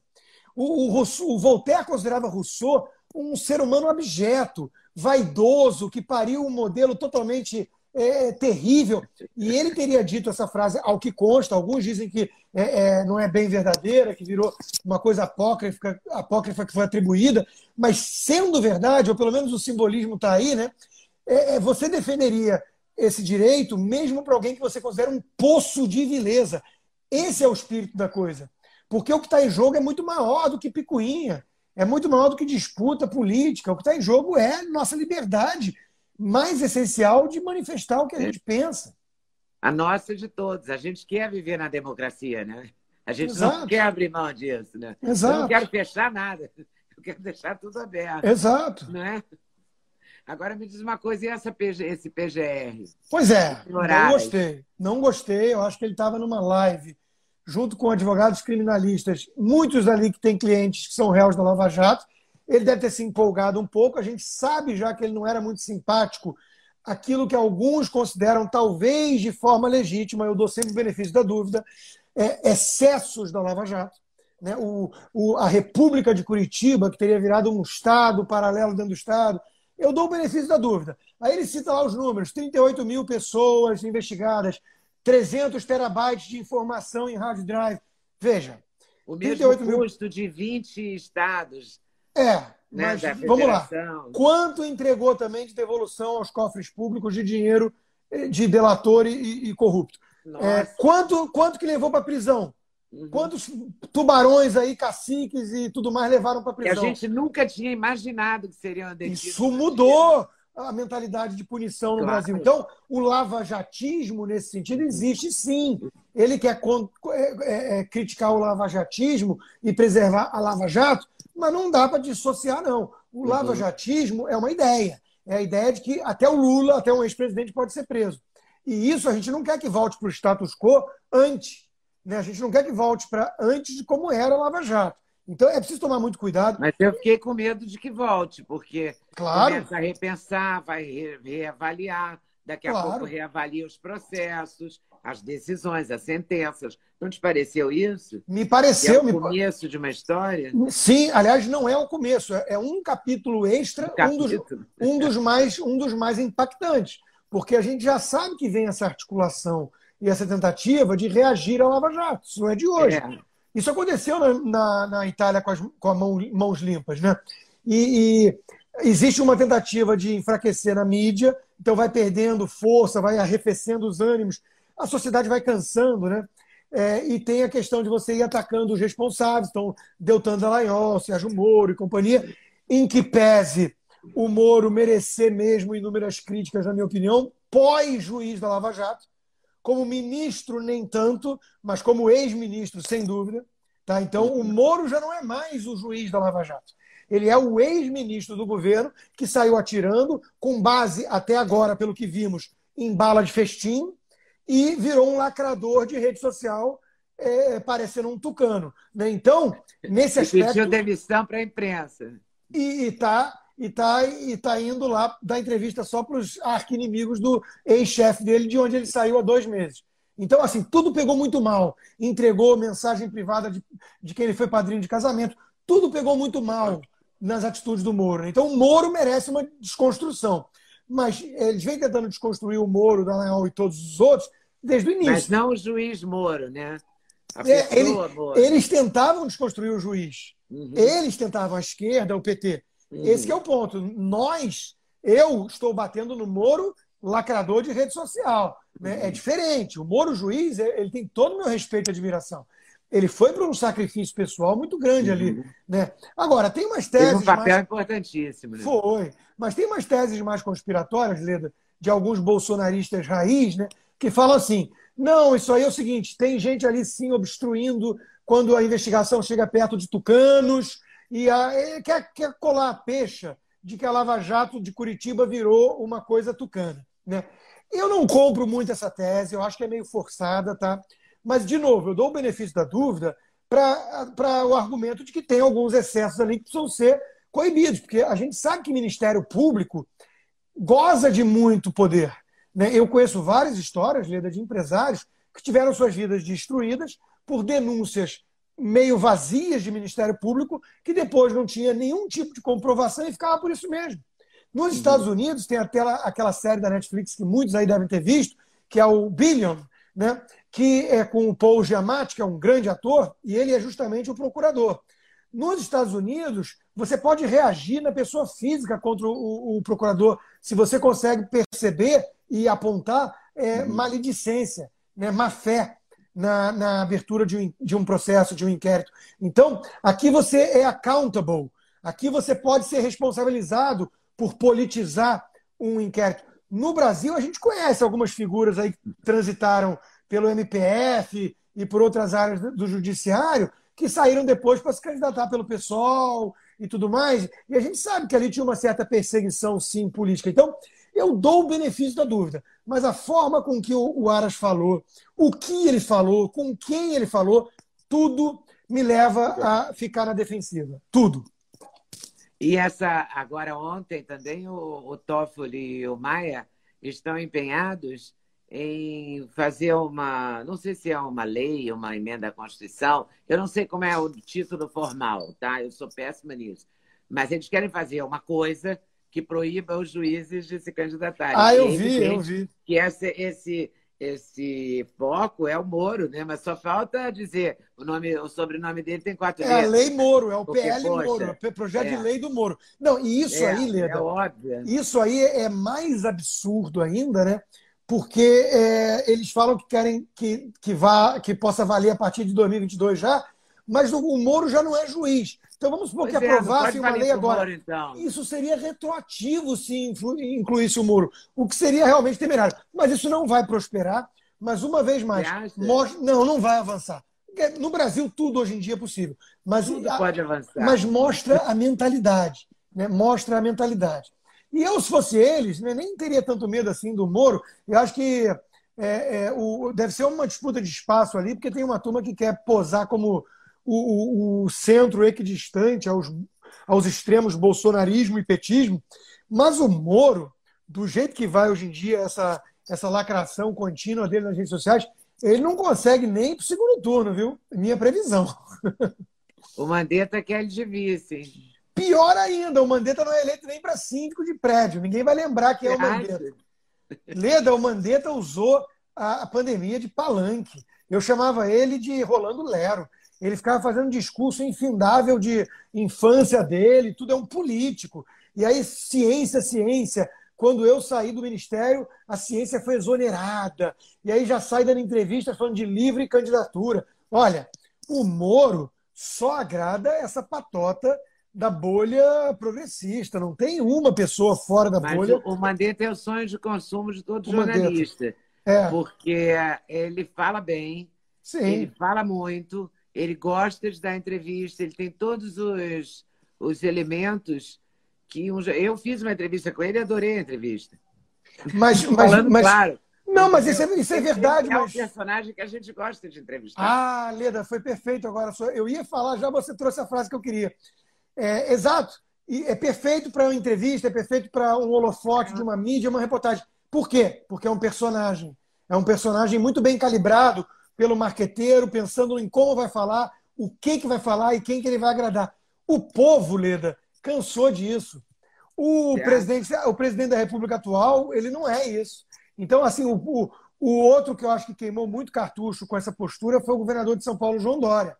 O, o, Rousseau, o Voltaire considerava Rousseau um ser humano abjeto, vaidoso, que pariu um modelo totalmente é, terrível. E ele teria dito essa frase, ao que consta, alguns dizem que é, é, não é bem verdadeira, que virou uma coisa apócrifa, apócrifa que foi atribuída, mas sendo verdade, ou pelo menos o simbolismo está aí, né? É, é, você defenderia esse direito mesmo para alguém que você considera um poço de vileza. Esse é o espírito da coisa. Porque o que está em jogo é muito maior do que picuinha, é muito maior do que disputa política. O que está em jogo é nossa liberdade mais essencial de manifestar o que a gente pensa. A nossa de todos. A gente quer viver na democracia, né? A gente Exato. não quer abrir mão disso, né? Exato. Eu não quero fechar nada. Eu quero deixar tudo aberto. Exato. Né? Agora me diz uma coisa, e essa PG, esse PGR? Pois é, não gostei. Não gostei. Eu acho que ele estava numa live junto com advogados criminalistas, muitos ali que têm clientes que são réus da Lava Jato. Ele deve ter se empolgado um pouco. A gente sabe já que ele não era muito simpático aquilo que alguns consideram, talvez de forma legítima, eu dou sempre o benefício da dúvida, é, excessos da Lava Jato. Né? O, o, a República de Curitiba, que teria virado um Estado paralelo dentro do Estado, eu dou o benefício da dúvida. Aí ele cita lá os números: 38 mil pessoas investigadas, 300 terabytes de informação em hard drive. Veja. O mesmo custo mil... de 20 estados. É, né, mas vamos lá. Quanto entregou também de devolução aos cofres públicos de dinheiro eh, de delator e, e corrupto? É, quanto, quanto que levou para prisão? Uhum. Quantos tubarões aí, caciques e tudo mais levaram para prisão? Que a gente nunca tinha imaginado que seriam detidos. Isso mudou a mentalidade de punição no claro. Brasil. Então, o lavajatismo, nesse sentido, existe sim. Ele quer é, é, criticar o lavajatismo e preservar a Lava Jato, mas não dá para dissociar, não. O uhum. lavajatismo é uma ideia. É a ideia de que até o Lula, até um ex-presidente, pode ser preso. E isso a gente não quer que volte para o status quo antes. Né? A gente não quer que volte para antes de como era a Lava Jato. Então é preciso tomar muito cuidado. Mas eu fiquei com medo de que volte, porque claro. começa a repensar, vai reavaliar, daqui a claro. pouco reavalia os processos, as decisões, as sentenças. Não te pareceu isso? Me pareceu. é o começo de uma história? Sim, aliás, não é o começo, é um capítulo extra, um, capítulo. Um, dos, um, dos mais, um dos mais impactantes, porque a gente já sabe que vem essa articulação e essa tentativa de reagir ao Lava Jato. Isso não é de hoje. É. Isso aconteceu na, na, na Itália com as com a mão, mãos limpas, né? E, e, existe uma tentativa de enfraquecer na mídia, então vai perdendo força, vai arrefecendo os ânimos, a sociedade vai cansando, né? É, e tem a questão de você ir atacando os responsáveis, então Deltan Dallagnol, Sérgio Moro e companhia, em que pese o Moro merecer mesmo inúmeras críticas, na minha opinião, pós-juiz da Lava Jato, como ministro, nem tanto, mas como ex-ministro, sem dúvida. Tá? Então, o Moro já não é mais o juiz da Lava Jato. Ele é o ex-ministro do governo que saiu atirando, com base, até agora, pelo que vimos, em bala de festim, e virou um lacrador de rede social, é, parecendo um tucano. Né? Então, nesse aspecto. Pediu demissão para a imprensa. E está e está e tá indo lá dar entrevista só para os arqui-inimigos do ex-chefe dele, de onde ele saiu há dois meses. Então, assim, tudo pegou muito mal. Entregou mensagem privada de, de quem ele foi padrinho de casamento. Tudo pegou muito mal nas atitudes do Moro. Então, o Moro merece uma desconstrução. Mas eles vêm tentando desconstruir o Moro, o Dallagnol e todos os outros desde o início. Mas não o juiz Moro, né? É, ele, Moro. Eles tentavam desconstruir o juiz. Uhum. Eles tentavam, a esquerda, o PT, Uhum. Esse é o ponto. Nós, eu estou batendo no Moro lacrador de rede social. Né? Uhum. É diferente. O Moro juiz, é, ele tem todo o meu respeito e admiração. Ele foi para um sacrifício pessoal muito grande uhum. ali. Né? Agora, tem umas teses. Teve um papel mais... importantíssimo. Né? Foi. Mas tem umas teses mais conspiratórias, Leda, de alguns bolsonaristas raiz, né? Que falam assim: não, isso aí é o seguinte: tem gente ali sim obstruindo quando a investigação chega perto de tucanos, e a, quer, quer colar a pecha de que a Lava Jato de Curitiba virou uma coisa tucana. Né? Eu não compro muito essa tese, eu acho que é meio forçada, tá? Mas, de novo, eu dou o benefício da dúvida para o argumento de que tem alguns excessos ali que precisam ser coibidos, porque a gente sabe que Ministério Público goza de muito poder. Né? Eu conheço várias histórias, Leda, de empresários que tiveram suas vidas destruídas por denúncias meio vazias de Ministério Público, que depois não tinha nenhum tipo de comprovação e ficava por isso mesmo. Nos Estados uhum. Unidos tem até aquela série da Netflix que muitos aí devem ter visto, que é o Billion, né? que é com o Paul Giamatti, que é um grande ator, e ele é justamente o procurador. Nos Estados Unidos, você pode reagir na pessoa física contra o, o procurador, se você consegue perceber e apontar é, uhum. maledicência, né, má fé na, na abertura de um, de um processo, de um inquérito. Então, aqui você é accountable. Aqui você pode ser responsabilizado por politizar um inquérito. No Brasil, a gente conhece algumas figuras aí que transitaram pelo MPF e por outras áreas do judiciário que saíram depois para se candidatar pelo PSOL e tudo mais. E a gente sabe que ali tinha uma certa perseguição, sim, política. Então, Eu dou o benefício da dúvida, mas a forma com que o Aras falou, o que ele falou, com quem ele falou, tudo me leva a ficar na defensiva. Tudo. E essa, agora ontem também, o, o Toffoli e o Maia estão empenhados em fazer uma, não sei se é uma lei, uma emenda à Constituição, eu não sei como é o título formal, tá? Eu sou péssima nisso. Mas eles querem fazer uma coisa que proíba os juízes de se candidatarem. Ah, eu vi, eu vi. Que esse, esse, esse foco é o Moro, né? Mas só falta dizer o nome, o sobrenome dele tem quatro letras. É a lei Moro, é o Porque, PL poxa, Moro, é o projeto é. de lei do Moro. Não, e isso é, aí, Leda, é óbvio. isso aí é mais absurdo ainda, né? Porque é, eles falam que querem que, que, vá, que possa valer a partir de 2022 já, mas o, o Moro já não é juiz. Então vamos supor pois que é, aprovasse uma lei agora. Moro, então. Isso seria retroativo se incluísse o Moro, o que seria realmente temerário. Mas isso não vai prosperar. Mas uma vez mais, mostra... não, não vai avançar. No Brasil tudo hoje em dia é possível, mas tudo pode avançar. Mas mostra a mentalidade, né? Mostra a mentalidade. E eu, se fosse eles, né, nem teria tanto medo assim do Moro. Eu acho que é, é, o, deve ser uma disputa de espaço ali, porque tem uma turma que quer posar como o, o, centro equidistante aos, aos extremos bolsonarismo e petismo, mas o Moro, do jeito que vai hoje em dia essa, essa lacração contínua dele nas redes sociais, ele não consegue nem para o segundo turno, viu? Minha previsão. O Mandetta quer ele de vice. Pior ainda, o Mandetta não é eleito nem para síndico de prédio. Ninguém vai lembrar que é o Mandetta. Leda, o Mandetta usou a pandemia de palanque. Eu chamava ele de Rolando Lero. Ele ficava fazendo um discurso infindável de infância dele, tudo é um político. E aí, ciência, ciência. Quando eu saí do ministério, a ciência foi exonerada. E aí já sai dando entrevista falando de livre candidatura. Olha, o Moro só agrada essa patota da bolha progressista. Não tem uma pessoa fora da Mas bolha. O Mandetta é o sonho de consumo de todo o jornalista. É. Porque ele fala bem, Sim. ele fala muito, ele gosta de dar entrevista, ele tem todos os, os elementos que um, eu fiz uma entrevista com ele e adorei a entrevista. Mas, mas, Falando mas claro. Não, mas isso é, isso é verdade. É mas... um personagem que a gente gosta de entrevistar. Ah, Leda, foi perfeito agora. Eu ia falar, já você trouxe a frase que eu queria. É, exato. E é perfeito para uma entrevista, é perfeito para um holofote de uma mídia, uma reportagem. Por quê? Porque é um personagem. É um personagem muito bem calibrado, pelo marqueteiro, pensando em como vai falar, o que, que vai falar e quem que ele vai agradar. O povo, Leda, cansou disso. O presidente, o presidente da República atual, ele não é isso. Então, assim, o, o, o, outro que eu acho que queimou muito cartucho com essa postura foi o governador de São Paulo, João Dória.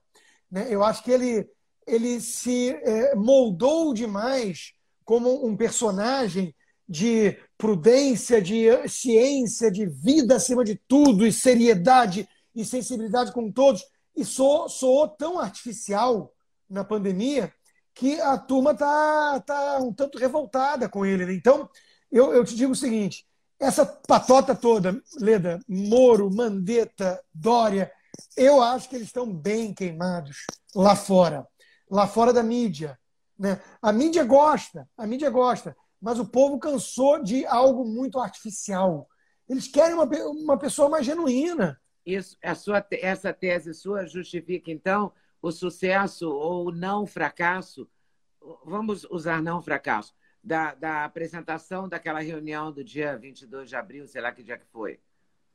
Né? Eu acho que ele, ele se é, moldou demais como um personagem de prudência, de ciência, de vida acima de tudo e seriedade e sensibilidade com todos, e soou, soou tão artificial na pandemia que a turma está tá um tanto revoltada com ele. Né? Então, eu, eu te digo o seguinte: essa patota toda, Leda, Moro, Mandetta, Dória, eu acho que eles estão bem queimados lá fora, lá fora da mídia. Né? A mídia gosta, a mídia gosta, mas o povo cansou de algo muito artificial. Eles querem uma, uma pessoa mais genuína. Isso, a sua, essa tese sua justifica, então, o sucesso ou o não fracasso, vamos usar não fracasso, da, da apresentação daquela reunião do dia 22 de abril, sei lá que dia que foi.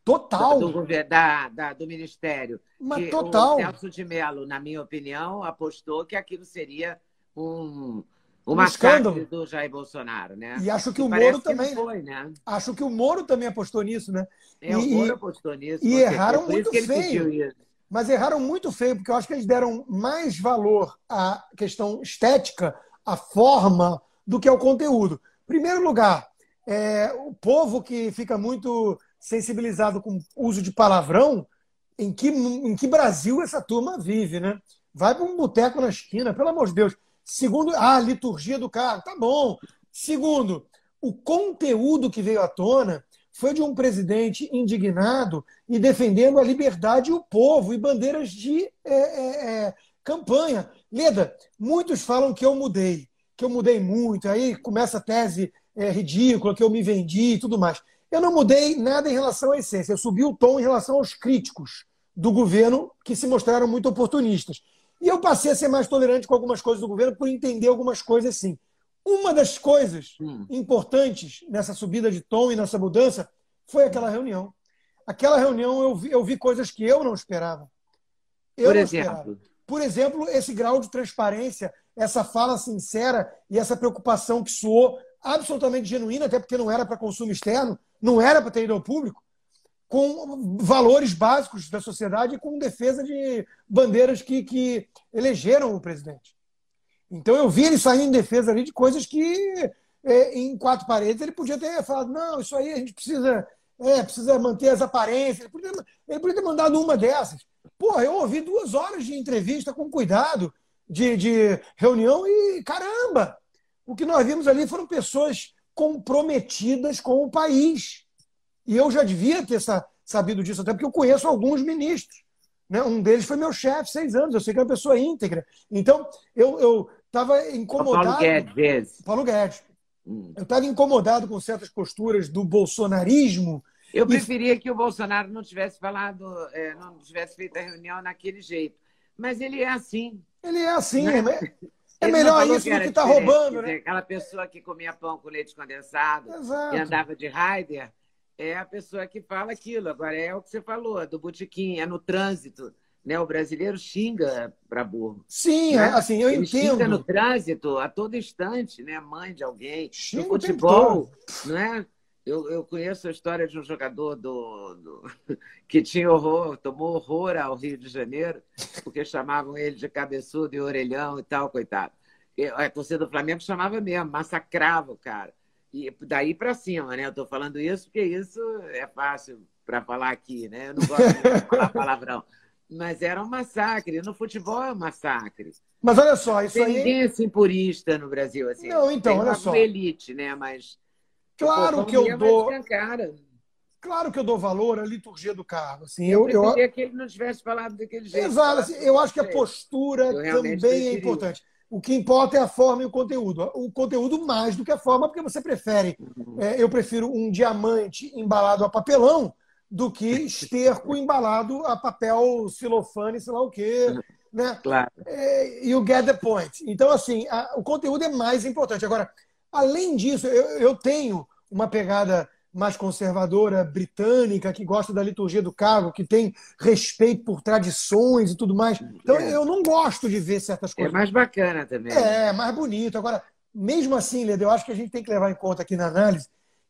Total. Do, do, da, da, do Ministério. Mas total. O Celso de Mello, na minha opinião, apostou que aquilo seria um, o escândalo do Jair Bolsonaro, né? E acho que, que o Moro também. Foi, né? Acho que o Moro também apostou nisso, né? É, e, o Moro apostou nisso. E erraram muito feio. Mas erraram muito feio, porque eu acho que eles deram mais valor à questão estética, à forma, do que ao conteúdo. Primeiro lugar, é, o povo que fica muito sensibilizado com o uso de palavrão, em que, em que Brasil essa turma vive, né? Vai para um boteco na esquina, pelo amor de Deus. Segundo, ah, a liturgia do carro, tá bom. Segundo, o conteúdo que veio à tona foi de um presidente indignado e defendendo a liberdade e o povo e bandeiras de é, é, é, campanha. Leda, muitos falam que eu mudei, que eu mudei muito. Aí começa a tese é, ridícula, que eu me vendi e tudo mais. Eu não mudei nada em relação à essência. Eu subi o tom em relação aos críticos do governo que se mostraram muito oportunistas. E eu passei a ser mais tolerante com algumas coisas do governo por entender algumas coisas sim. Uma das coisas hum. importantes nessa subida de tom e nessa mudança foi aquela reunião. Aquela reunião eu vi, eu vi coisas que eu não esperava. Eu por exemplo? Esperava. Por exemplo, esse grau de transparência, essa fala sincera e essa preocupação que soou absolutamente genuína, até porque não era para consumo externo, não era para ter ido ao público, com valores básicos da sociedade e com defesa de bandeiras que, que elegeram o presidente. Então eu vi ele saindo em defesa ali de coisas que é, em quatro paredes ele podia ter falado, não, isso aí a gente precisa, é, precisa manter as aparências. Ele podia, ele podia ter mandado uma dessas. Porra, eu ouvi duas horas de entrevista com cuidado, de, de reunião, e caramba! O que nós vimos ali foram pessoas comprometidas com o país. E eu já devia ter sabido disso, até porque eu conheço alguns ministros. Né? Um deles foi meu chefe, seis anos. Eu sei que é uma pessoa íntegra. Então, eu estava incomodado. Paulo Guedes. Paulo Guedes. Hum. Eu estava incomodado com certas posturas do bolsonarismo. Eu preferia e... que o Bolsonaro não tivesse falado, é, não tivesse feito a reunião naquele jeito. Mas ele é assim. Ele é assim. Né? É, melhor isso do que estar tá roubando, né? Aquela pessoa que comia pão com leite condensado Exato. e andava de Raider é a pessoa que fala aquilo. Agora é o que você falou, do botequim, é no trânsito. Né? O brasileiro xinga para burro. Sim, né? assim, eu Ele entendo. Xinga no trânsito a todo instante, né? Mãe de alguém. Xinga no futebol, não é? Eu, eu conheço a história de um jogador do, do, que tinha horror, tomou horror ao Rio de Janeiro, porque chamavam ele de cabeçudo e orelhão e tal, coitado. A torcida do Flamengo chamava mesmo, massacrava o cara. E daí para cima, né? Eu estou falando isso porque isso é fácil para falar aqui, né? Eu não gosto de falar palavrão. Mas era um massacre. No futebol é um massacre. Mas olha só, isso Tem aí. Ninguém é assim purista no Brasil. Assim. Não, então, Tem olha só. elite, né? Mas. Claro que eu dou. Claro que eu dou valor à liturgia do cargo. Assim, eu, eu eu... que ele não tivesse falado daquele jeito. Exato. Assim, eu acho que a postura também é importante. O que importa é a forma e o conteúdo. O conteúdo mais do que a forma, porque você prefere. Uhum. É, eu prefiro um diamante embalado a papelão do que esterco embalado a papel celofane, sei lá o quê. Né? Claro. É, you get the point. Então, assim, a, o conteúdo é mais importante. Agora, além disso, eu, eu tenho uma pegada mais conservadora britânica, que gosta da liturgia do cargo, que tem respeito por tradições e tudo mais. Então, é. eu não gosto de ver certas é coisas. É mais bacana também. É, mais bonito. Agora, mesmo assim, Leda, eu acho que a gente tem que levar em conta aqui na análise,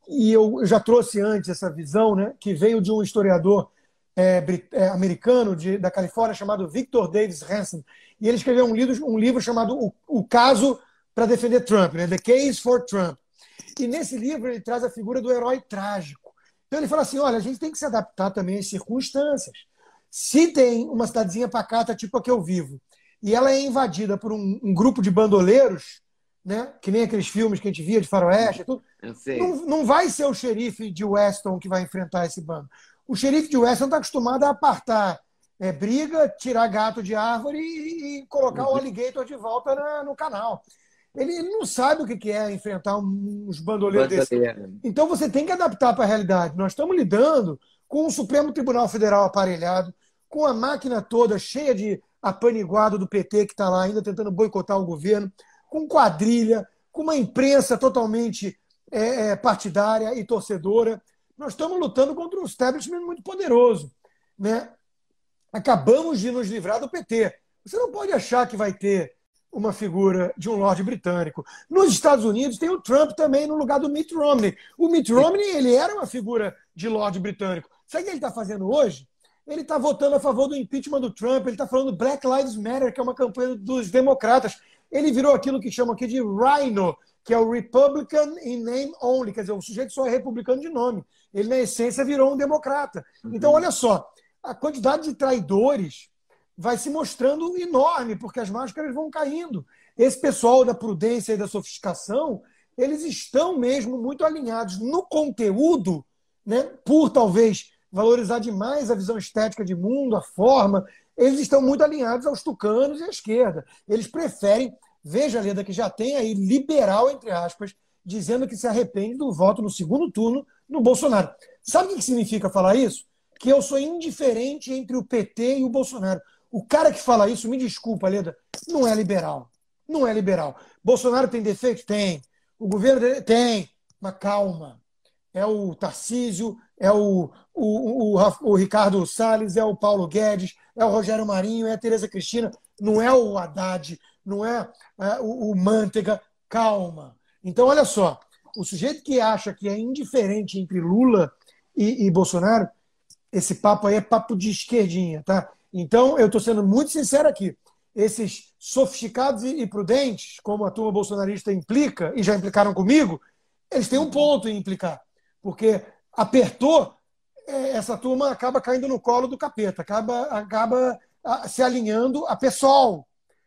e eu já trouxe antes essa visão, né, que veio de um historiador é, é, americano de, da Califórnia chamado Victor Davis Hanson, e ele escreveu um livro, um livro chamado O, o Caso para Defender Trump, né, The Case for Trump. E nesse livro ele traz a figura do herói trágico. Então ele fala assim: olha, a gente tem que se adaptar também às circunstâncias. Se tem uma cidadezinha pacata, tipo a que eu vivo, e ela é invadida por um, um grupo de bandoleiros, né? que nem aqueles filmes que a gente via de faroeste e tudo, não, não vai ser o xerife de Weston que vai enfrentar esse bando. O xerife de Weston está acostumado a apartar é, briga, tirar gato de árvore e, e colocar uhum. o alligator de volta na, no canal. Ele, não sabe o que é enfrentar uns bandoleiros desses. Então você tem que adaptar para a realidade. Nós estamos lidando com o Supremo Tribunal Federal aparelhado, com a máquina toda cheia de apaniguado do PT que está lá ainda tentando boicotar o governo, com quadrilha, com uma imprensa totalmente é, é, partidária e torcedora. Nós estamos lutando contra um establishment muito poderoso. Né? Acabamos de nos livrar do PT. Você não pode achar que vai ter uma figura de um lorde britânico. Nos Estados Unidos tem o Trump também no lugar do Mitt Romney. O Mitt Romney ele era uma figura de lorde britânico. Sabe o que ele está fazendo hoje? Ele está votando a favor do impeachment do Trump, ele está falando Black Lives Matter, que é uma campanha dos democratas. Ele virou aquilo que chamam aqui de Rhino, que é o Republican in name only, quer dizer, o sujeito só é republicano de nome. Ele, na essência, virou um democrata. Então, olha só, a quantidade de traidores vai se mostrando enorme, porque as máscaras vão caindo. Esse pessoal da prudência e da sofisticação, eles estão mesmo muito alinhados no conteúdo, né? por talvez valorizar demais a visão estética de mundo, a forma, eles estão muito alinhados aos tucanos e à esquerda. Eles preferem, veja, Leda, que já tem aí liberal, entre aspas, dizendo que se arrepende do voto no segundo turno no Bolsonaro. Sabe o que significa falar isso? Que eu sou indiferente entre o PT e o Bolsonaro. O cara que fala isso, me desculpa, Leda, não é liberal. Não é liberal. Bolsonaro tem defeito? Tem. O governo tem. Mas calma. É o Tarcísio, é o, o, o, o Ricardo Salles, é o Paulo Guedes, é o Rogério Marinho, é a Tereza Cristina, não é o Haddad, não é, é o, o Manteiga. Calma. Então, olha só, o sujeito que acha que é indiferente entre Lula e, e Bolsonaro, esse papo aí é papo de esquerdinha, tá? Então, eu estou sendo muito sincero aqui. Esses sofisticados e prudentes, como a turma bolsonarista implica, e já implicaram comigo, eles têm um ponto em implicar. Porque apertou, é, essa turma acaba caindo no colo do capeta, acaba, acaba se alinhando a pessoal,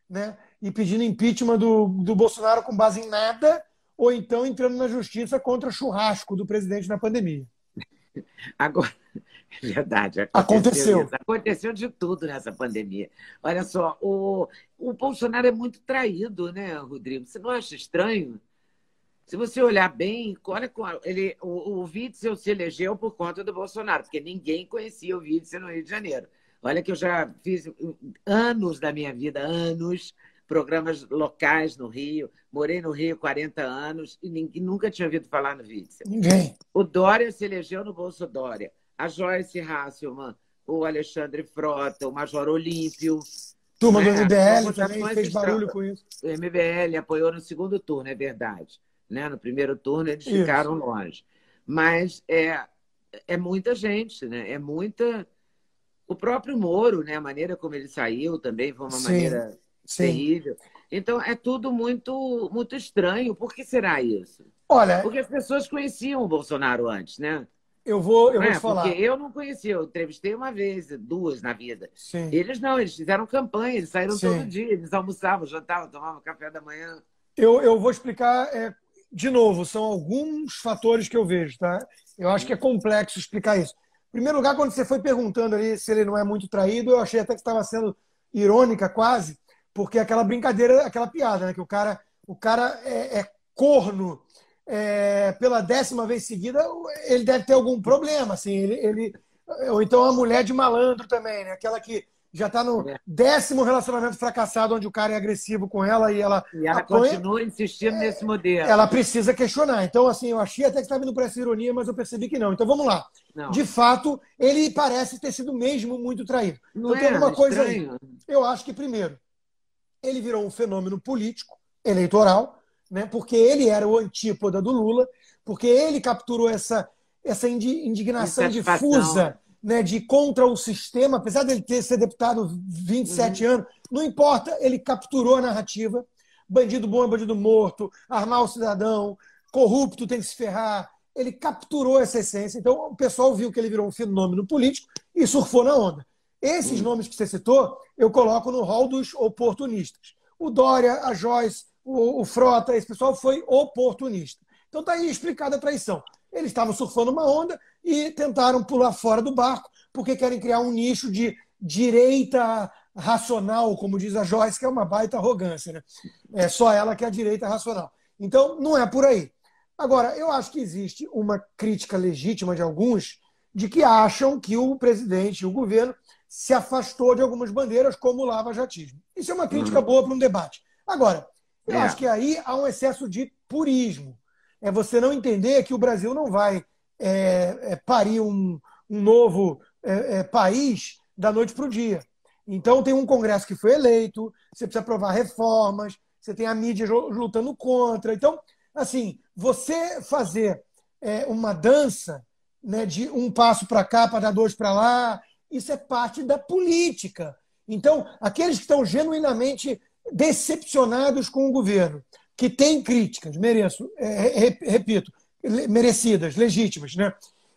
né? E pedindo impeachment do, do Bolsonaro com base em nada, ou então entrando na justiça contra o churrasco do presidente na pandemia. Agora, verdade. Aconteceu. Aconteceu. aconteceu de tudo nessa pandemia. Olha só, o, o Bolsonaro é muito traído, né, Rodrigo? Você não acha estranho? Se você olhar bem, olha, ele, o, o Witzel se elegeu por conta do Bolsonaro, porque ninguém conhecia o Witzel no Rio de Janeiro. Olha que eu já fiz anos da minha vida, anos, programas locais no Rio. Morei no Rio 40 anos e ninguém, nunca tinha ouvido falar no Witzel. Ninguém. O Dória se elegeu no Bolso Dória. A Joyce Hasselman, o Alexandre Frota, o Major Olímpio. Turma do né? MBL também fez barulho com isso. O MBL apoiou no segundo turno, é verdade. Né? No primeiro turno eles Isso. ficaram longe. Mas é, é muita gente, né? É muita. O próprio Moro, né? A maneira como ele saiu também foi uma sim, maneira sim. terrível. Então é tudo muito, muito estranho. Por que será isso? Olha, porque as pessoas conheciam o Bolsonaro antes, né? Eu vou, eu vou é, falar. Porque eu não conhecia, eu entrevistei uma vez, duas na vida. Sim. Eles não, eles fizeram campanha, eles saíram Sim. todo dia, eles almoçavam, jantavam, tomavam café da manhã. Eu, eu vou explicar é, de novo, são alguns fatores que eu vejo, tá? Eu acho que é complexo explicar isso. Em primeiro lugar, quando você foi perguntando ali se ele não é muito traído, eu achei até que estava sendo irônica quase, porque aquela brincadeira, aquela piada, né? Que o cara, o cara é, é corno é, pela décima vez seguida, ele deve ter algum problema, assim. Ele, ele, ou então a mulher de malandro também, né? Aquela que já está no é. décimo relacionamento fracassado onde o cara é agressivo com ela e ela. E ela apanha, continua insistindo é, nesse modelo. Ela precisa questionar. Então, assim, eu achei até que estava indo para essa ironia, mas eu percebi que não. Então vamos lá. Não. De fato, ele parece ter sido mesmo muito traído. Não então, é, tem uma coisa aí. Eu acho que, primeiro, ele virou um fenômeno político, eleitoral, né? porque ele era o antípoda do Lula, porque ele capturou essa, essa indignação difusa né, de contra o sistema, apesar dele ter ser deputado 27 uhum. anos, não importa, ele capturou a narrativa. Bandido bom é bandido morto, armar o cidadão, corrupto tem que se ferrar. Ele capturou essa essência. Então, o pessoal viu que ele virou um fenômeno político e surfou na onda. Esses uhum. nomes que você citou, eu coloco no rol dos oportunistas. O Dória, a Joyce, o, o Frota, esse pessoal foi oportunista. Então, está aí explicada a traição. Eles estavam surfando uma onda e tentaram pular fora do barco, porque querem criar um nicho de direita racional, como diz a Joyce, que é uma baita arrogância. Né? É só ela que é a direita racional. Então, não é por aí. Agora, eu acho que existe uma crítica legítima de alguns de que acham que o presidente e o governo se afastou de algumas bandeiras, como o lava-jatismo. Isso é uma crítica uhum. boa para um debate. Agora, eu é. acho que aí há um excesso de purismo é você não entender que o Brasil não vai é, é, parir um, um novo é, é país da noite para o dia. Então, tem um Congresso que foi eleito, você precisa aprovar reformas, você tem a mídia lutando contra. Então, assim, você fazer é, uma dança né, de um passo para cá para dar dois para lá, isso é parte da política. Então, aqueles que estão genuinamente decepcionados com o governo, que tem críticas, mereço, é, repito, merecidas, legítimas, né?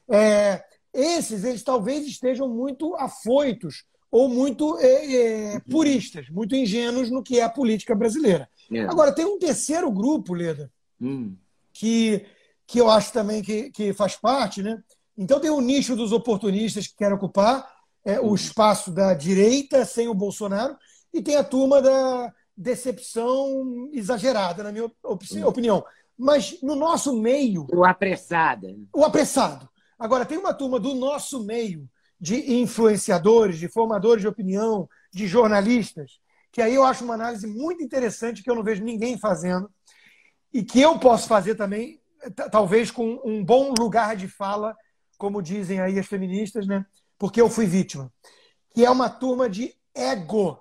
É, esses eles talvez estejam muito afoitos ou muito é, é, puristas, muito ingênuos no que é a política brasileira. É. Agora, tem um terceiro grupo, Leda, hum. que, que eu acho também que, que faz parte, né? Então tem o nicho dos oportunistas que querem ocupar é, o hum. espaço da direita sem o Bolsonaro, e tem a turma da, decepção exagerada, na minha opinião. Mas no nosso meio. O apressado. O apressado. Agora, tem uma turma do nosso meio de influenciadores, de formadores de opinião, de jornalistas, que aí eu acho uma análise muito interessante que eu não vejo ninguém fazendo e que eu posso fazer também, talvez com um bom lugar de fala, como dizem aí as feministas, né? Porque eu fui vítima. Que é uma turma de ego.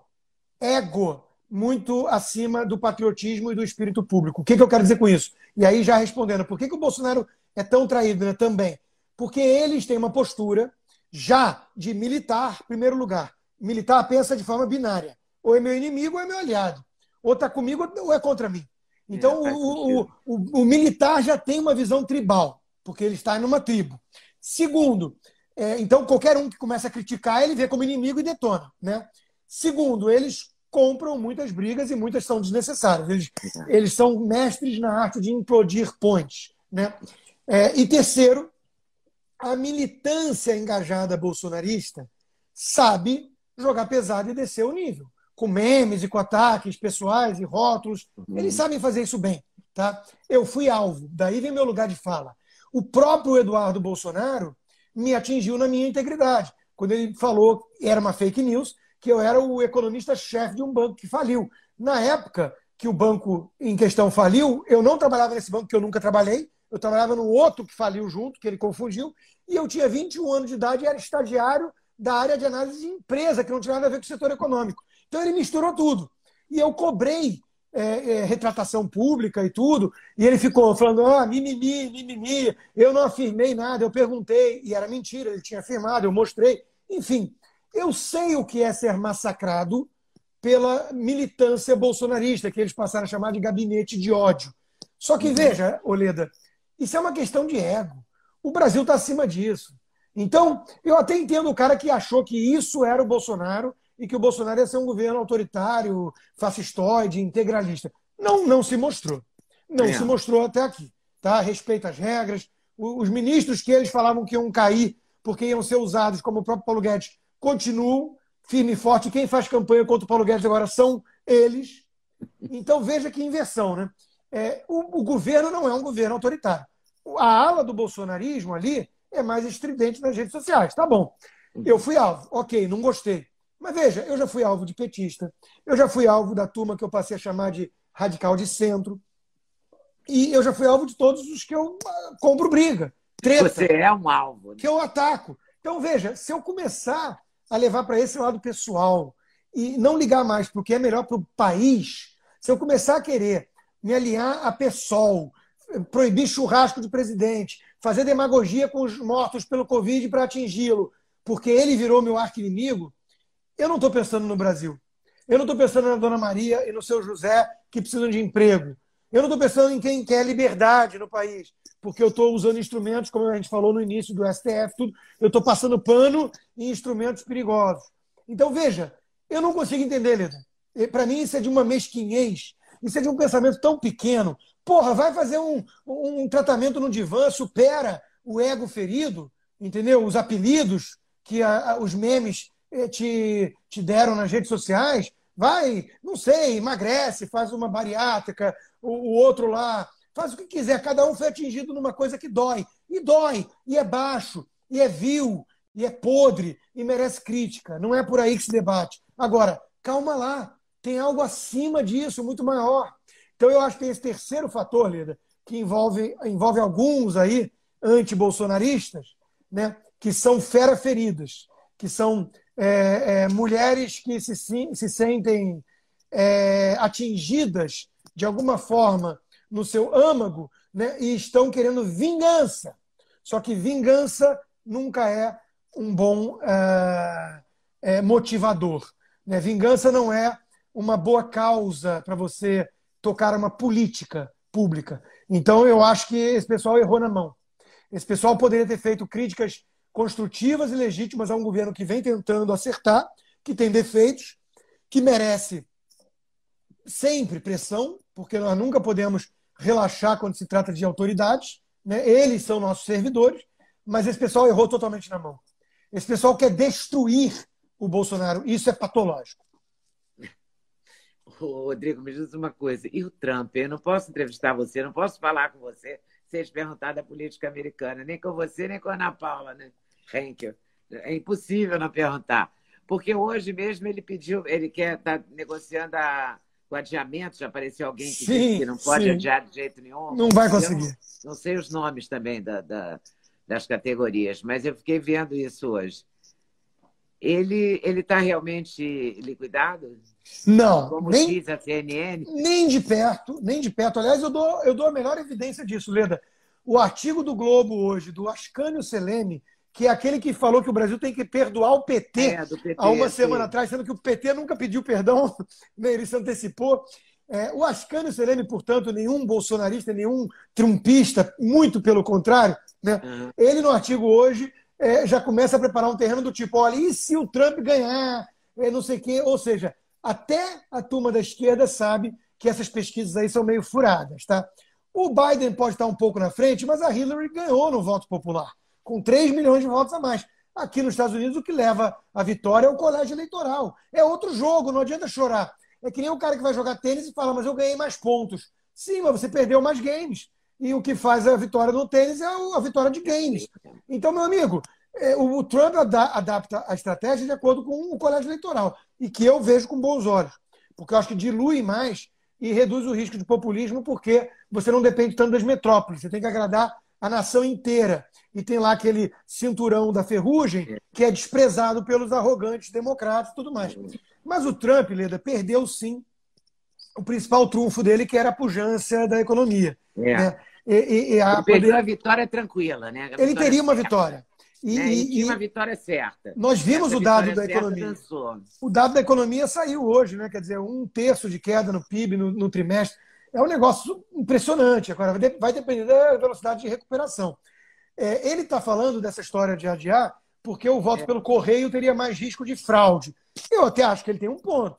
Ego muito acima do patriotismo e do espírito público. O que, que eu quero dizer com isso? E aí, já respondendo, por que, que o Bolsonaro é tão traído né? também? Porque eles têm uma postura já de militar, primeiro lugar. Militar pensa de forma binária. Ou é meu inimigo ou é meu aliado. Ou está comigo ou é contra mim. Então, é, o, o, o, o, militar já tem uma visão tribal, porque ele está numa tribo. Segundo, é, então qualquer um que começa a criticar, ele vê como inimigo e detona. Né? Segundo, eles compram muitas brigas e muitas são desnecessárias. Eles, eles são mestres na arte de implodir pontes. Né? É, e terceiro, a militância engajada bolsonarista sabe jogar pesado e descer o nível. Com memes e com ataques pessoais e rótulos. Uhum. Eles sabem fazer isso bem. Tá? Eu fui alvo, daí vem meu lugar de fala. O próprio Eduardo Bolsonaro me atingiu na minha integridade. Quando ele falou, era uma fake news, que eu era o economista-chefe de um banco que faliu. Na época que o banco em questão faliu, eu não trabalhava nesse banco, que eu nunca trabalhei, eu trabalhava no outro que faliu junto, que ele confundiu, e eu tinha 21 anos de idade e era estagiário da área de análise de empresa, que não tinha nada a ver com o setor econômico. Então ele misturou tudo. E eu cobrei é, é, retratação pública e tudo, e ele ficou falando, ah, mimimi, mimimi, eu não afirmei nada, eu perguntei, e era mentira, ele tinha afirmado, eu mostrei. Enfim, eu sei o que é ser massacrado pela militância bolsonarista, que eles passaram a chamar de gabinete de ódio. Só que, uhum. veja, Oleda, isso é uma questão de ego. O Brasil está acima disso. Então, eu até entendo o cara que achou que isso era o Bolsonaro e que o Bolsonaro ia ser um governo autoritário, fascistoide, integralista. Não, não se mostrou. Não é. se mostrou até aqui. Tá? Respeita as regras. Os ministros que eles falavam que iam cair porque iam ser usados, como o próprio Paulo Guedes, continuam firme e forte. Quem faz campanha contra o Paulo Guedes agora são eles. Então veja que inversão, né? É, o, o, governo não é um governo autoritário. A ala do bolsonarismo ali é mais estridente nas redes sociais. Tá bom. Eu fui alvo. Ok, não gostei. Mas veja, eu já fui alvo de petista. Eu já fui alvo da turma que eu passei a chamar de radical de centro. E eu já fui alvo de todos os que eu ah, compro briga. Treta, Você é um alvo. Né? Que eu ataco. Então, veja, se eu começar a levar para esse lado pessoal e não ligar mais para o que é melhor para o país, se eu começar a querer me alinhar a PSOL, proibir churrasco de presidente, fazer demagogia com os mortos pelo Covid para atingi-lo, porque ele virou meu arqui-inimigo, eu não estou pensando no Brasil. Eu não estou pensando na Dona Maria e no seu José que precisam de emprego. Eu não estou pensando em quem quer liberdade no país porque eu estou usando instrumentos, como a gente falou no início do STF, tudo, eu estou passando pano em instrumentos perigosos. Então, veja, eu não consigo entender, Leda. Para mim, isso é de uma mesquinhez, isso é de um pensamento tão pequeno. Porra, vai fazer um, um tratamento no divã, supera o ego ferido, entendeu? Os apelidos que a, a, os memes eh, te, te deram nas redes sociais. Vai, não sei, emagrece, faz uma bariátrica, o, o outro lá faz o que quiser. Cada um foi atingido numa coisa que dói. E dói, e é baixo, e é vil, e é podre, e merece crítica. Não é por aí que se debate. Agora, calma lá. Tem algo acima disso, muito maior. Então, eu acho que tem esse terceiro fator, Lida, que envolve, envolve alguns aí anti-bolsonaristas, né, que são fera feridas, que são é, é, mulheres que se, se sentem é, atingidas de alguma forma no seu âmago né, e estão querendo vingança. Só que vingança nunca é um bom é, motivador. Né? Vingança não é uma boa causa para você tocar uma política pública. Então, eu acho que esse pessoal errou na mão. Esse pessoal poderia ter feito críticas construtivas e legítimas a um governo que vem tentando acertar, que tem defeitos, que merece sempre pressão, porque nós nunca podemos relaxar quando se trata de autoridades, né? eles são nossos servidores, mas esse pessoal errou totalmente na mão. Esse pessoal quer destruir o Bolsonaro, isso é patológico. Rodrigo, me diz uma coisa. E o Trump? Eu não posso entrevistar você, não posso falar com você sem te perguntar da política americana, nem com você, nem com a Ana Paula, né? Henkel. É impossível não perguntar. Porque hoje mesmo ele pediu, ele quer estar tá negociando a, o adiamento, já apareceu alguém que sim, disse que não pode sim. adiar de jeito nenhum. Não vai conseguir. Não, não, sei os nomes também da, da, das categorias, mas eu fiquei vendo isso hoje. Ele está realmente liquidado? Não. Como nem, diz a CNN? Nem de perto, nem de perto. Aliás, eu dou, eu dou a melhor evidência disso, Leda. O artigo do Globo hoje, do Ascânio Selene, que é aquele que falou que o Brasil tem que perdoar o PT, é, PT há uma semana atrás, sendo que o PT nunca pediu perdão, né? ele se antecipou. É, o Ascânio Selene, portanto, nenhum bolsonarista, nenhum trumpista, muito pelo contrário, né? Uhum. ele no artigo hoje é, já começa a preparar um terreno do tipo: olha, e se o Trump ganhar? É, não sei o quê. Ou seja, até a turma da esquerda sabe que essas pesquisas aí são meio furadas. Tá? O Biden pode estar um pouco na frente, mas a Hillary ganhou no voto popular, com 3 milhões de votos a mais. Aqui nos Estados Unidos, o que leva à vitória é o colégio eleitoral. É outro jogo, não adianta chorar. É que nem o cara que vai jogar tênis e fala, mas eu ganhei mais pontos. Sim, mas você perdeu mais games. E o que faz a vitória no tênis é a vitória de games. Então, meu amigo, é, o Trump adapta a estratégia de acordo com o colégio eleitoral. E que eu vejo com bons olhos. Porque eu acho que dilui mais e reduz o risco de populismo, porque você não depende tanto das metrópoles. Você tem que agradar a nação inteira. E tem lá aquele cinturão da ferrugem que é desprezado pelos arrogantes democratas e tudo mais. Mas o Trump, Leda, perdeu sim o principal trunfo dele, que era a pujança da economia. É. Né? E, e, e a, poder... a vitória tranquila, né? Vitória ele teria uma vitória. E, né? e, tinha uma vitória certa. Nós vimos o dado da economia. Dançou. O dado da economia saiu hoje, né? Quer dizer, um terço de queda no PIB no, no trimestre. É um negócio impressionante. Agora, vai depender da velocidade de recuperação. É, ele está falando dessa história de adiar porque o voto é. pelo correio teria mais risco de fraude. Eu até acho que ele tem um ponto,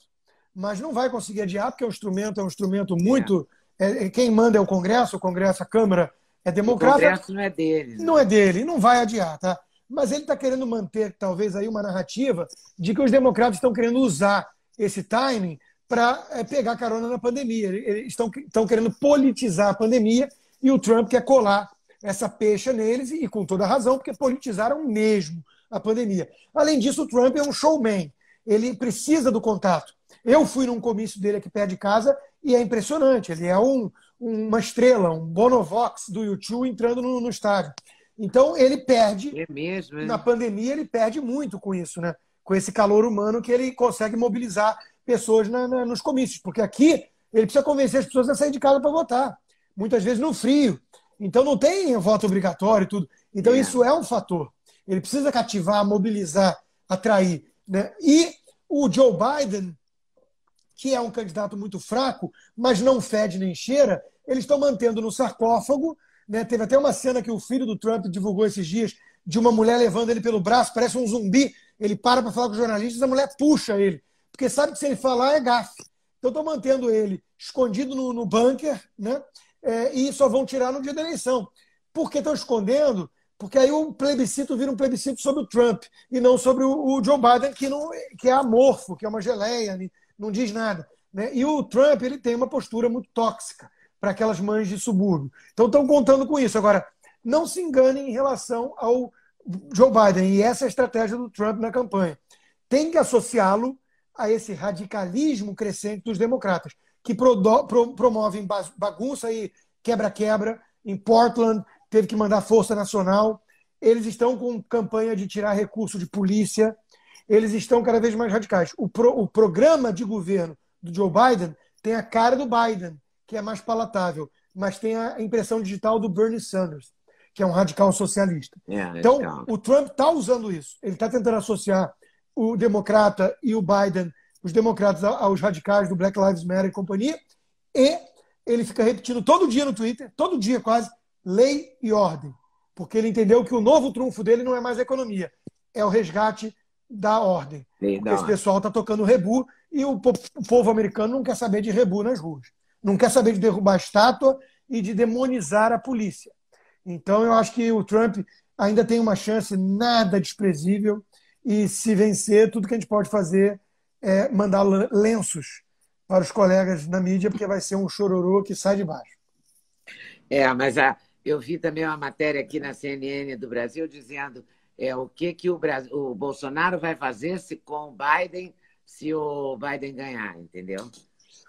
mas não vai conseguir adiar, porque o instrumento é um instrumento muito. É. é quem manda é o Congresso, o Congresso, a Câmara é democrata. O Congresso não é dele. Né? Não é dele, não vai adiar, tá? Mas ele está querendo manter, talvez, aí uma narrativa de que os democratas estão querendo usar esse timing para é, pegar carona na pandemia. Eles estão, estão querendo politizar a pandemia e o Trump quer colar essa pecha neles, e com toda razão, porque politizaram mesmo a pandemia. Além disso, o Trump é um showman. Ele precisa do contato. Eu fui num comício dele aqui perto de casa e é impressionante. Ele é um, uma estrela, um Bonovox do YouTube entrando no, no estádio. Então ele perde. É mesmo, Na pandemia, ele perde muito com isso, né? Com esse calor humano que ele consegue mobilizar pessoas na, na, nos comícios. Porque aqui ele precisa convencer as pessoas a sair de casa para votar. Muitas vezes no frio. Então não tem voto obrigatório e tudo. Então é. isso é um fator. Ele precisa cativar, mobilizar, atrair. Né? E o Joe Biden, que é um candidato muito fraco, mas não fede nem cheira, eles estão mantendo no sarcófago. Né? Teve até uma cena que o filho do Trump divulgou esses dias de uma mulher levando ele pelo braço, parece um zumbi. Ele para para falar com os jornalistas, a mulher puxa ele, porque sabe que se ele falar é gafe. Então estão mantendo ele escondido no, no bunker, né? É, e só vão tirar no dia da eleição. Por que estão escondendo? Porque aí o plebiscito vira um plebiscito sobre o Trump e não sobre o, o Joe Biden, que, não, que é amorfo, que é uma geleia, não diz nada. Né? E o Trump ele tem uma postura muito tóxica para aquelas mães de subúrbio. Então estão contando com isso. Agora, não se enganem em relação ao Joe Biden, e essa é a estratégia do Trump na campanha. Tem que associá-lo a esse radicalismo crescente dos democratas, que promovem bagunça e quebra-quebra. Em Portland, teve que mandar Força Nacional. Eles estão com campanha de tirar recurso de polícia. Eles estão cada vez mais radicais. O, pro, o programa de governo do Joe Biden tem a cara do Biden, que é mais palatável, mas tem a impressão digital do Bernie Sanders, que é um radical socialista. Yeah, é, então, o Trump está usando isso. Ele está tentando associar o democrata e o Biden, os democratas, aos radicais do Black Lives Matter e companhia, e ele fica repetindo todo dia no Twitter, todo dia quase, lei e ordem. Porque ele entendeu que o novo trunfo dele não é mais a economia, é o resgate da ordem. Esse pessoal está tocando rebu e o povo americano não quer saber de rebu nas ruas. Não quer saber de derrubar a estátua e de demonizar a polícia. Então, eu acho que o Trump ainda tem uma chance nada desprezível e se vencer, tudo que a gente pode fazer é mandar lenços para os colegas na mídia, porque vai ser um chororô que sai de baixo. É, mas a, eu vi também uma matéria aqui na CNN do Brasil dizendo é, o que, que o, Brasil, o Bolsonaro vai fazer se com o Biden, se o Biden ganhar, entendeu?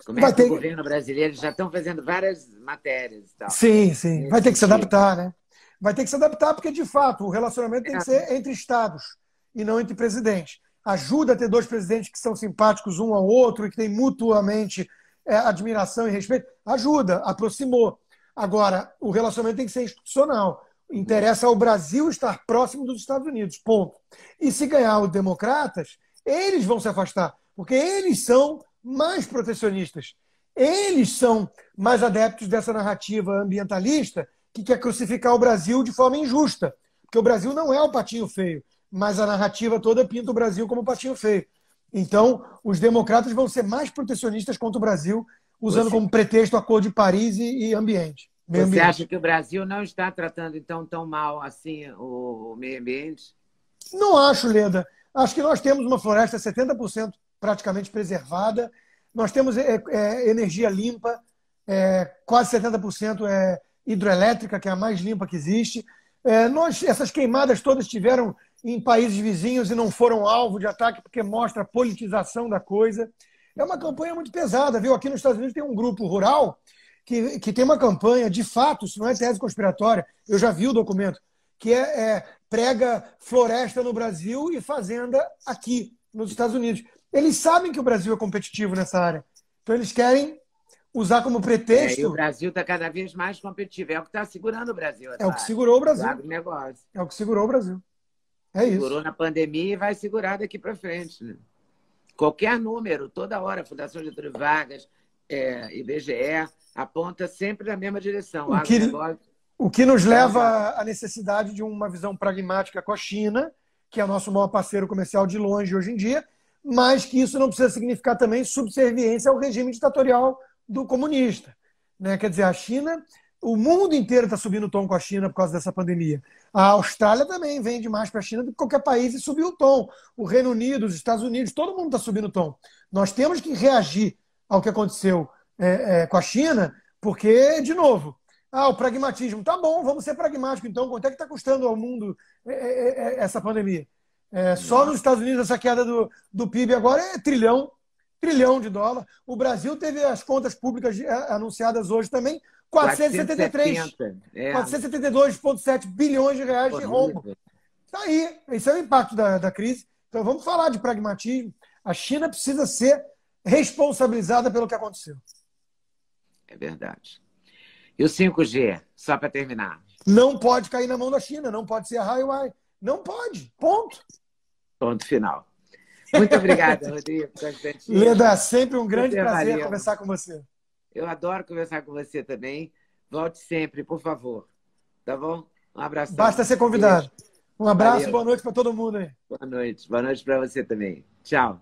Como é que o governo brasileiro já estão fazendo várias matérias e tal. Sim, sim. Vai ter que se adaptar, né? Vai ter que se adaptar porque, de fato, o relacionamento tem que ser entre estados e não entre presidentes. Ajuda a ter dois presidentes que são simpáticos um ao outro e que têm mutuamente é, admiração e respeito. Ajuda, aproximou. Agora, o relacionamento tem que ser institucional. Interessa ao Brasil estar próximo dos Estados Unidos, ponto. E se ganhar os democratas, eles vão se afastar, porque eles são mais protecionistas. Eles são mais adeptos dessa narrativa ambientalista que quer crucificar o Brasil de forma injusta. Porque o Brasil não é o patinho feio, mas a narrativa toda pinta o Brasil como patinho feio. Então, os democratas vão ser mais protecionistas contra o Brasil, usando Você... como pretexto a cor de Paris e, e ambiente. Você ambiente. acha que o Brasil não está tratando então tão mal assim o meio ambiente? Não acho, Leda. Acho que nós temos uma floresta 70% praticamente preservada. Nós temos é, é, energia limpa, é, quase 70% é hidroelétrica, que é a mais limpa que existe. É, nós, essas queimadas todas tiveram em países vizinhos e não foram alvo de ataque, porque mostra a politização da coisa. É uma campanha muito pesada, viu? Aqui nos Estados Unidos tem um grupo rural que, que tem uma campanha, de fato, isso não é tese conspiratória, eu já vi o documento, que é, é prega floresta no Brasil e fazenda aqui nos Estados Unidos. Eles sabem que o Brasil é competitivo nessa área. Então eles querem usar como pretexto. É, o Brasil está cada vez mais competitivo. É o que está segurando o Brasil. É o que segurou o Brasil. O é o que segurou o Brasil. É isso. Segurou na pandemia e vai segurar daqui para frente. Né? Qualquer número, toda hora, Fundação Getúlio Vargas, é, IBGE, aponta sempre na mesma direção. O que, o que nos leva à necessidade de uma visão pragmática com a China, que é o nosso maior parceiro comercial de longe hoje em dia, mas que isso não precisa significar também subserviência ao regime ditatorial do comunista. Né? Quer dizer, a China, o mundo inteiro está subindo o tom com a China por causa dessa pandemia. A Austrália também vende mais para a China do que qualquer país e subiu o tom. O Reino Unido, os Estados Unidos, todo mundo está subindo o tom. Nós temos que reagir ao que aconteceu é, é, com a China, porque, de novo, ah, o pragmatismo. Tá bom, vamos ser pragmáticos então. Quanto é que está custando ao mundo é, é, é, essa pandemia? É, só nos Estados Unidos essa queda do, do PIB agora é trilhão, trilhão de dólar. O Brasil teve as contas públicas anunciadas hoje também, 473, é. 472,7 bilhões de reais de rombo. Está aí, esse é o impacto da, da crise. Então vamos falar de pragmatismo. A China precisa ser responsabilizada pelo que aconteceu. É verdade. E o 5G, só para terminar? Não pode cair na mão da China, não pode ser a Huawei. Não pode. Ponto. Ponto final. Muito obrigada, Rodrigo. Leda, sempre um grande prazer conversar com você. Eu adoro conversar com você também. Volte sempre, por favor. Tá bom? Um abraço. Basta ser convidado. Um abraço, Valeu. boa noite para todo mundo aí. Boa noite. Boa noite para você também. Tchau.